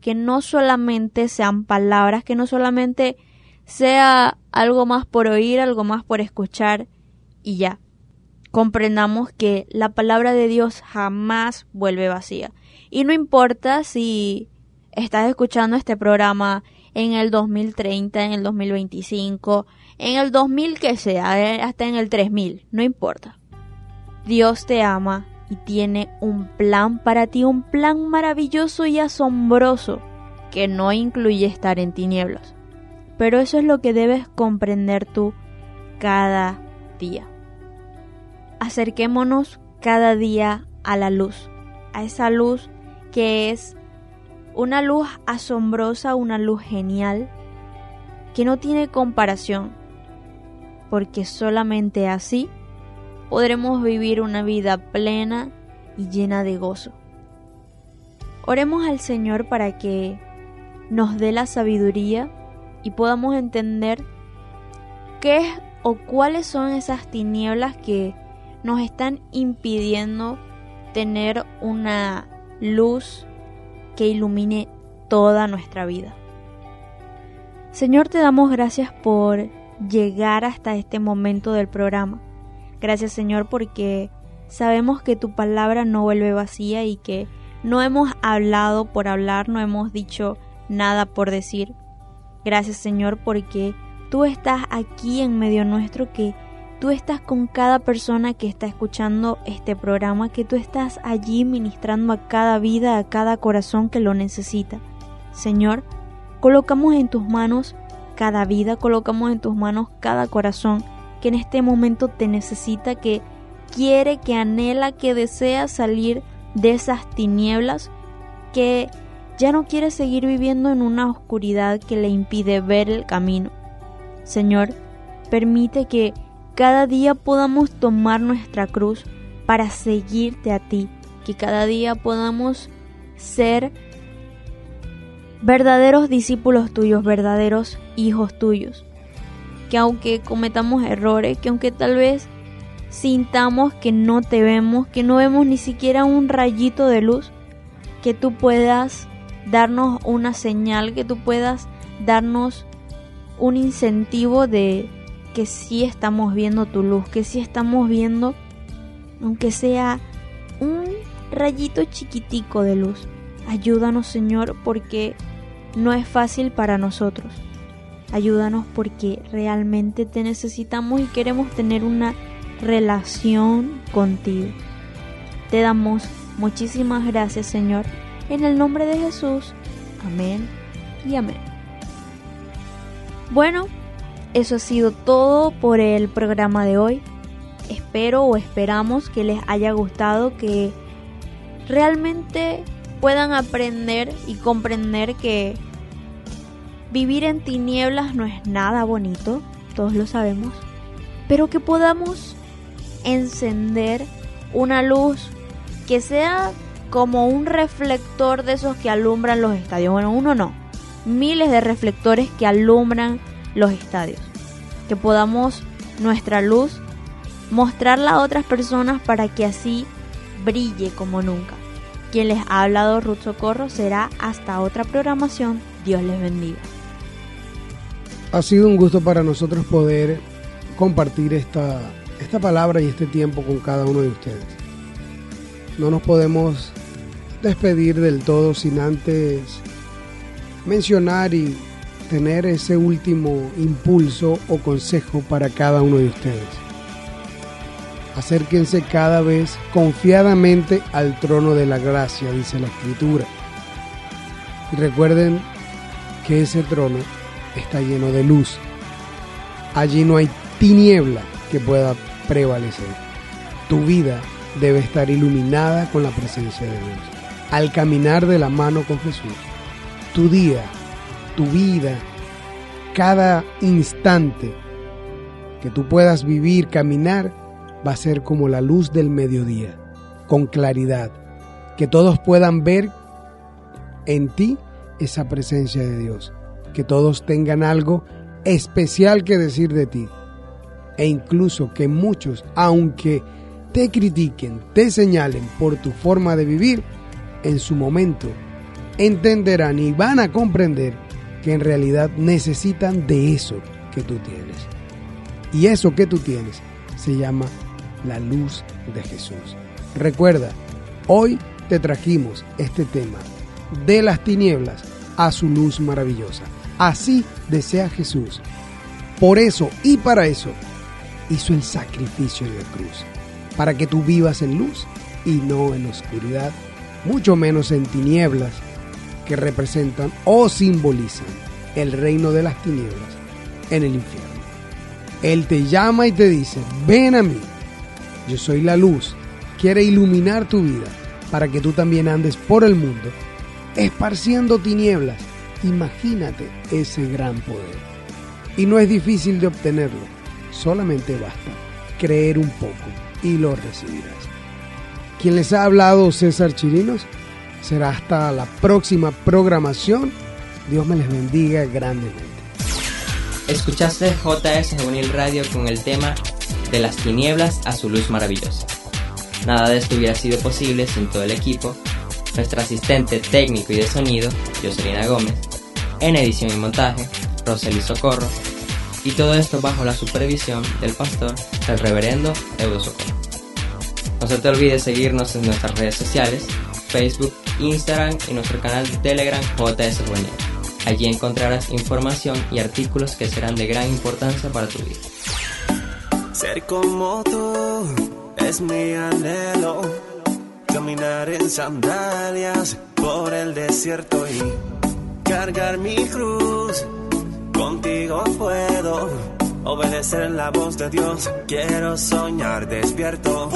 que no solamente sean palabras, que no solamente sea algo más por oír, algo más por escuchar y ya. Comprendamos que la palabra de Dios jamás vuelve vacía. Y no importa si estás escuchando este programa en el 2030, en el 2025, en el 2000 que sea, eh, hasta en el 3000, no importa. Dios te ama y tiene un plan para ti, un plan maravilloso y asombroso que no incluye estar en tinieblas. Pero eso es lo que debes comprender tú cada día. Acerquémonos cada día a la luz, a esa luz que es una luz asombrosa, una luz genial, que no tiene comparación, porque solamente así podremos vivir una vida plena y llena de gozo. Oremos al Señor para que nos dé la sabiduría y podamos entender qué es o cuáles son esas tinieblas que nos están impidiendo tener una luz que ilumine toda nuestra vida. Señor, te damos gracias por llegar hasta este momento del programa. Gracias Señor porque sabemos que tu palabra no vuelve vacía y que no hemos hablado por hablar, no hemos dicho nada por decir. Gracias Señor porque tú estás aquí en medio nuestro, que tú estás con cada persona que está escuchando este programa, que tú estás allí ministrando a cada vida, a cada corazón que lo necesita. Señor, colocamos en tus manos cada vida, colocamos en tus manos cada corazón que en este momento te necesita, que quiere, que anhela, que desea salir de esas tinieblas, que ya no quiere seguir viviendo en una oscuridad que le impide ver el camino. Señor, permite que cada día podamos tomar nuestra cruz para seguirte a ti, que cada día podamos ser verdaderos discípulos tuyos, verdaderos hijos tuyos. Que aunque cometamos errores, que aunque tal vez sintamos que no te vemos, que no vemos ni siquiera un rayito de luz, que tú puedas darnos una señal, que tú puedas darnos un incentivo de que sí estamos viendo tu luz, que sí estamos viendo, aunque sea un rayito chiquitico de luz. Ayúdanos Señor porque no es fácil para nosotros. Ayúdanos porque realmente te necesitamos y queremos tener una relación contigo. Te damos muchísimas gracias Señor. En el nombre de Jesús. Amén y amén. Bueno, eso ha sido todo por el programa de hoy. Espero o esperamos que les haya gustado, que realmente puedan aprender y comprender que vivir en tinieblas no es nada bonito, todos lo sabemos, pero que podamos encender una luz que sea como un reflector de esos que alumbran los estadios. Bueno, uno no, miles de reflectores que alumbran los estadios. Que podamos nuestra luz mostrarla a otras personas para que así brille como nunca. Quien les ha hablado Ruth Socorro será hasta otra programación. Dios les bendiga. Ha sido un gusto para nosotros poder compartir esta, esta palabra y este tiempo con cada uno de ustedes. No nos podemos despedir del todo sin antes mencionar y tener ese último impulso o consejo para cada uno de ustedes. Acérquense cada vez confiadamente al trono de la gracia, dice la escritura. Y recuerden que ese trono está lleno de luz. Allí no hay tiniebla que pueda prevalecer. Tu vida debe estar iluminada con la presencia de Dios. Al caminar de la mano con Jesús, tu día, tu vida, cada instante que tú puedas vivir, caminar, va a ser como la luz del mediodía, con claridad, que todos puedan ver en ti esa presencia de Dios, que todos tengan algo especial que decir de ti, e incluso que muchos, aunque te critiquen, te señalen por tu forma de vivir, en su momento entenderán y van a comprender que en realidad necesitan de eso que tú tienes. Y eso que tú tienes se llama la luz de Jesús. Recuerda, hoy te trajimos este tema de las tinieblas a su luz maravillosa. Así desea Jesús. Por eso y para eso hizo el sacrificio de la cruz. Para que tú vivas en luz y no en oscuridad, mucho menos en tinieblas que representan o simbolizan el reino de las tinieblas en el infierno. Él te llama y te dice, ven a mí, yo soy la luz, quiere iluminar tu vida para que tú también andes por el mundo, esparciendo tinieblas. Imagínate ese gran poder. Y no es difícil de obtenerlo, solamente basta creer un poco y lo recibirás. Quien les ha hablado César Chirinos será hasta la próxima programación. Dios me les bendiga grandemente. Escuchaste JS Juvenil Radio con el tema De las tinieblas a su luz maravillosa. Nada de esto hubiera sido posible sin todo el equipo, nuestra asistente técnico y de sonido, Jocelina Gómez, en edición y montaje, Rosely Socorro, y todo esto bajo la supervisión del pastor, el reverendo Eudo Socorro. No se te olvide seguirnos en nuestras redes sociales, Facebook, Instagram y nuestro canal de Telegram JS. Allí encontrarás información y artículos que serán de gran importancia para tu vida. Ser como tú es mi anhelo. Caminar en sandalias por el desierto y cargar mi cruz. Contigo puedo obedecer la voz de Dios. Quiero soñar despierto.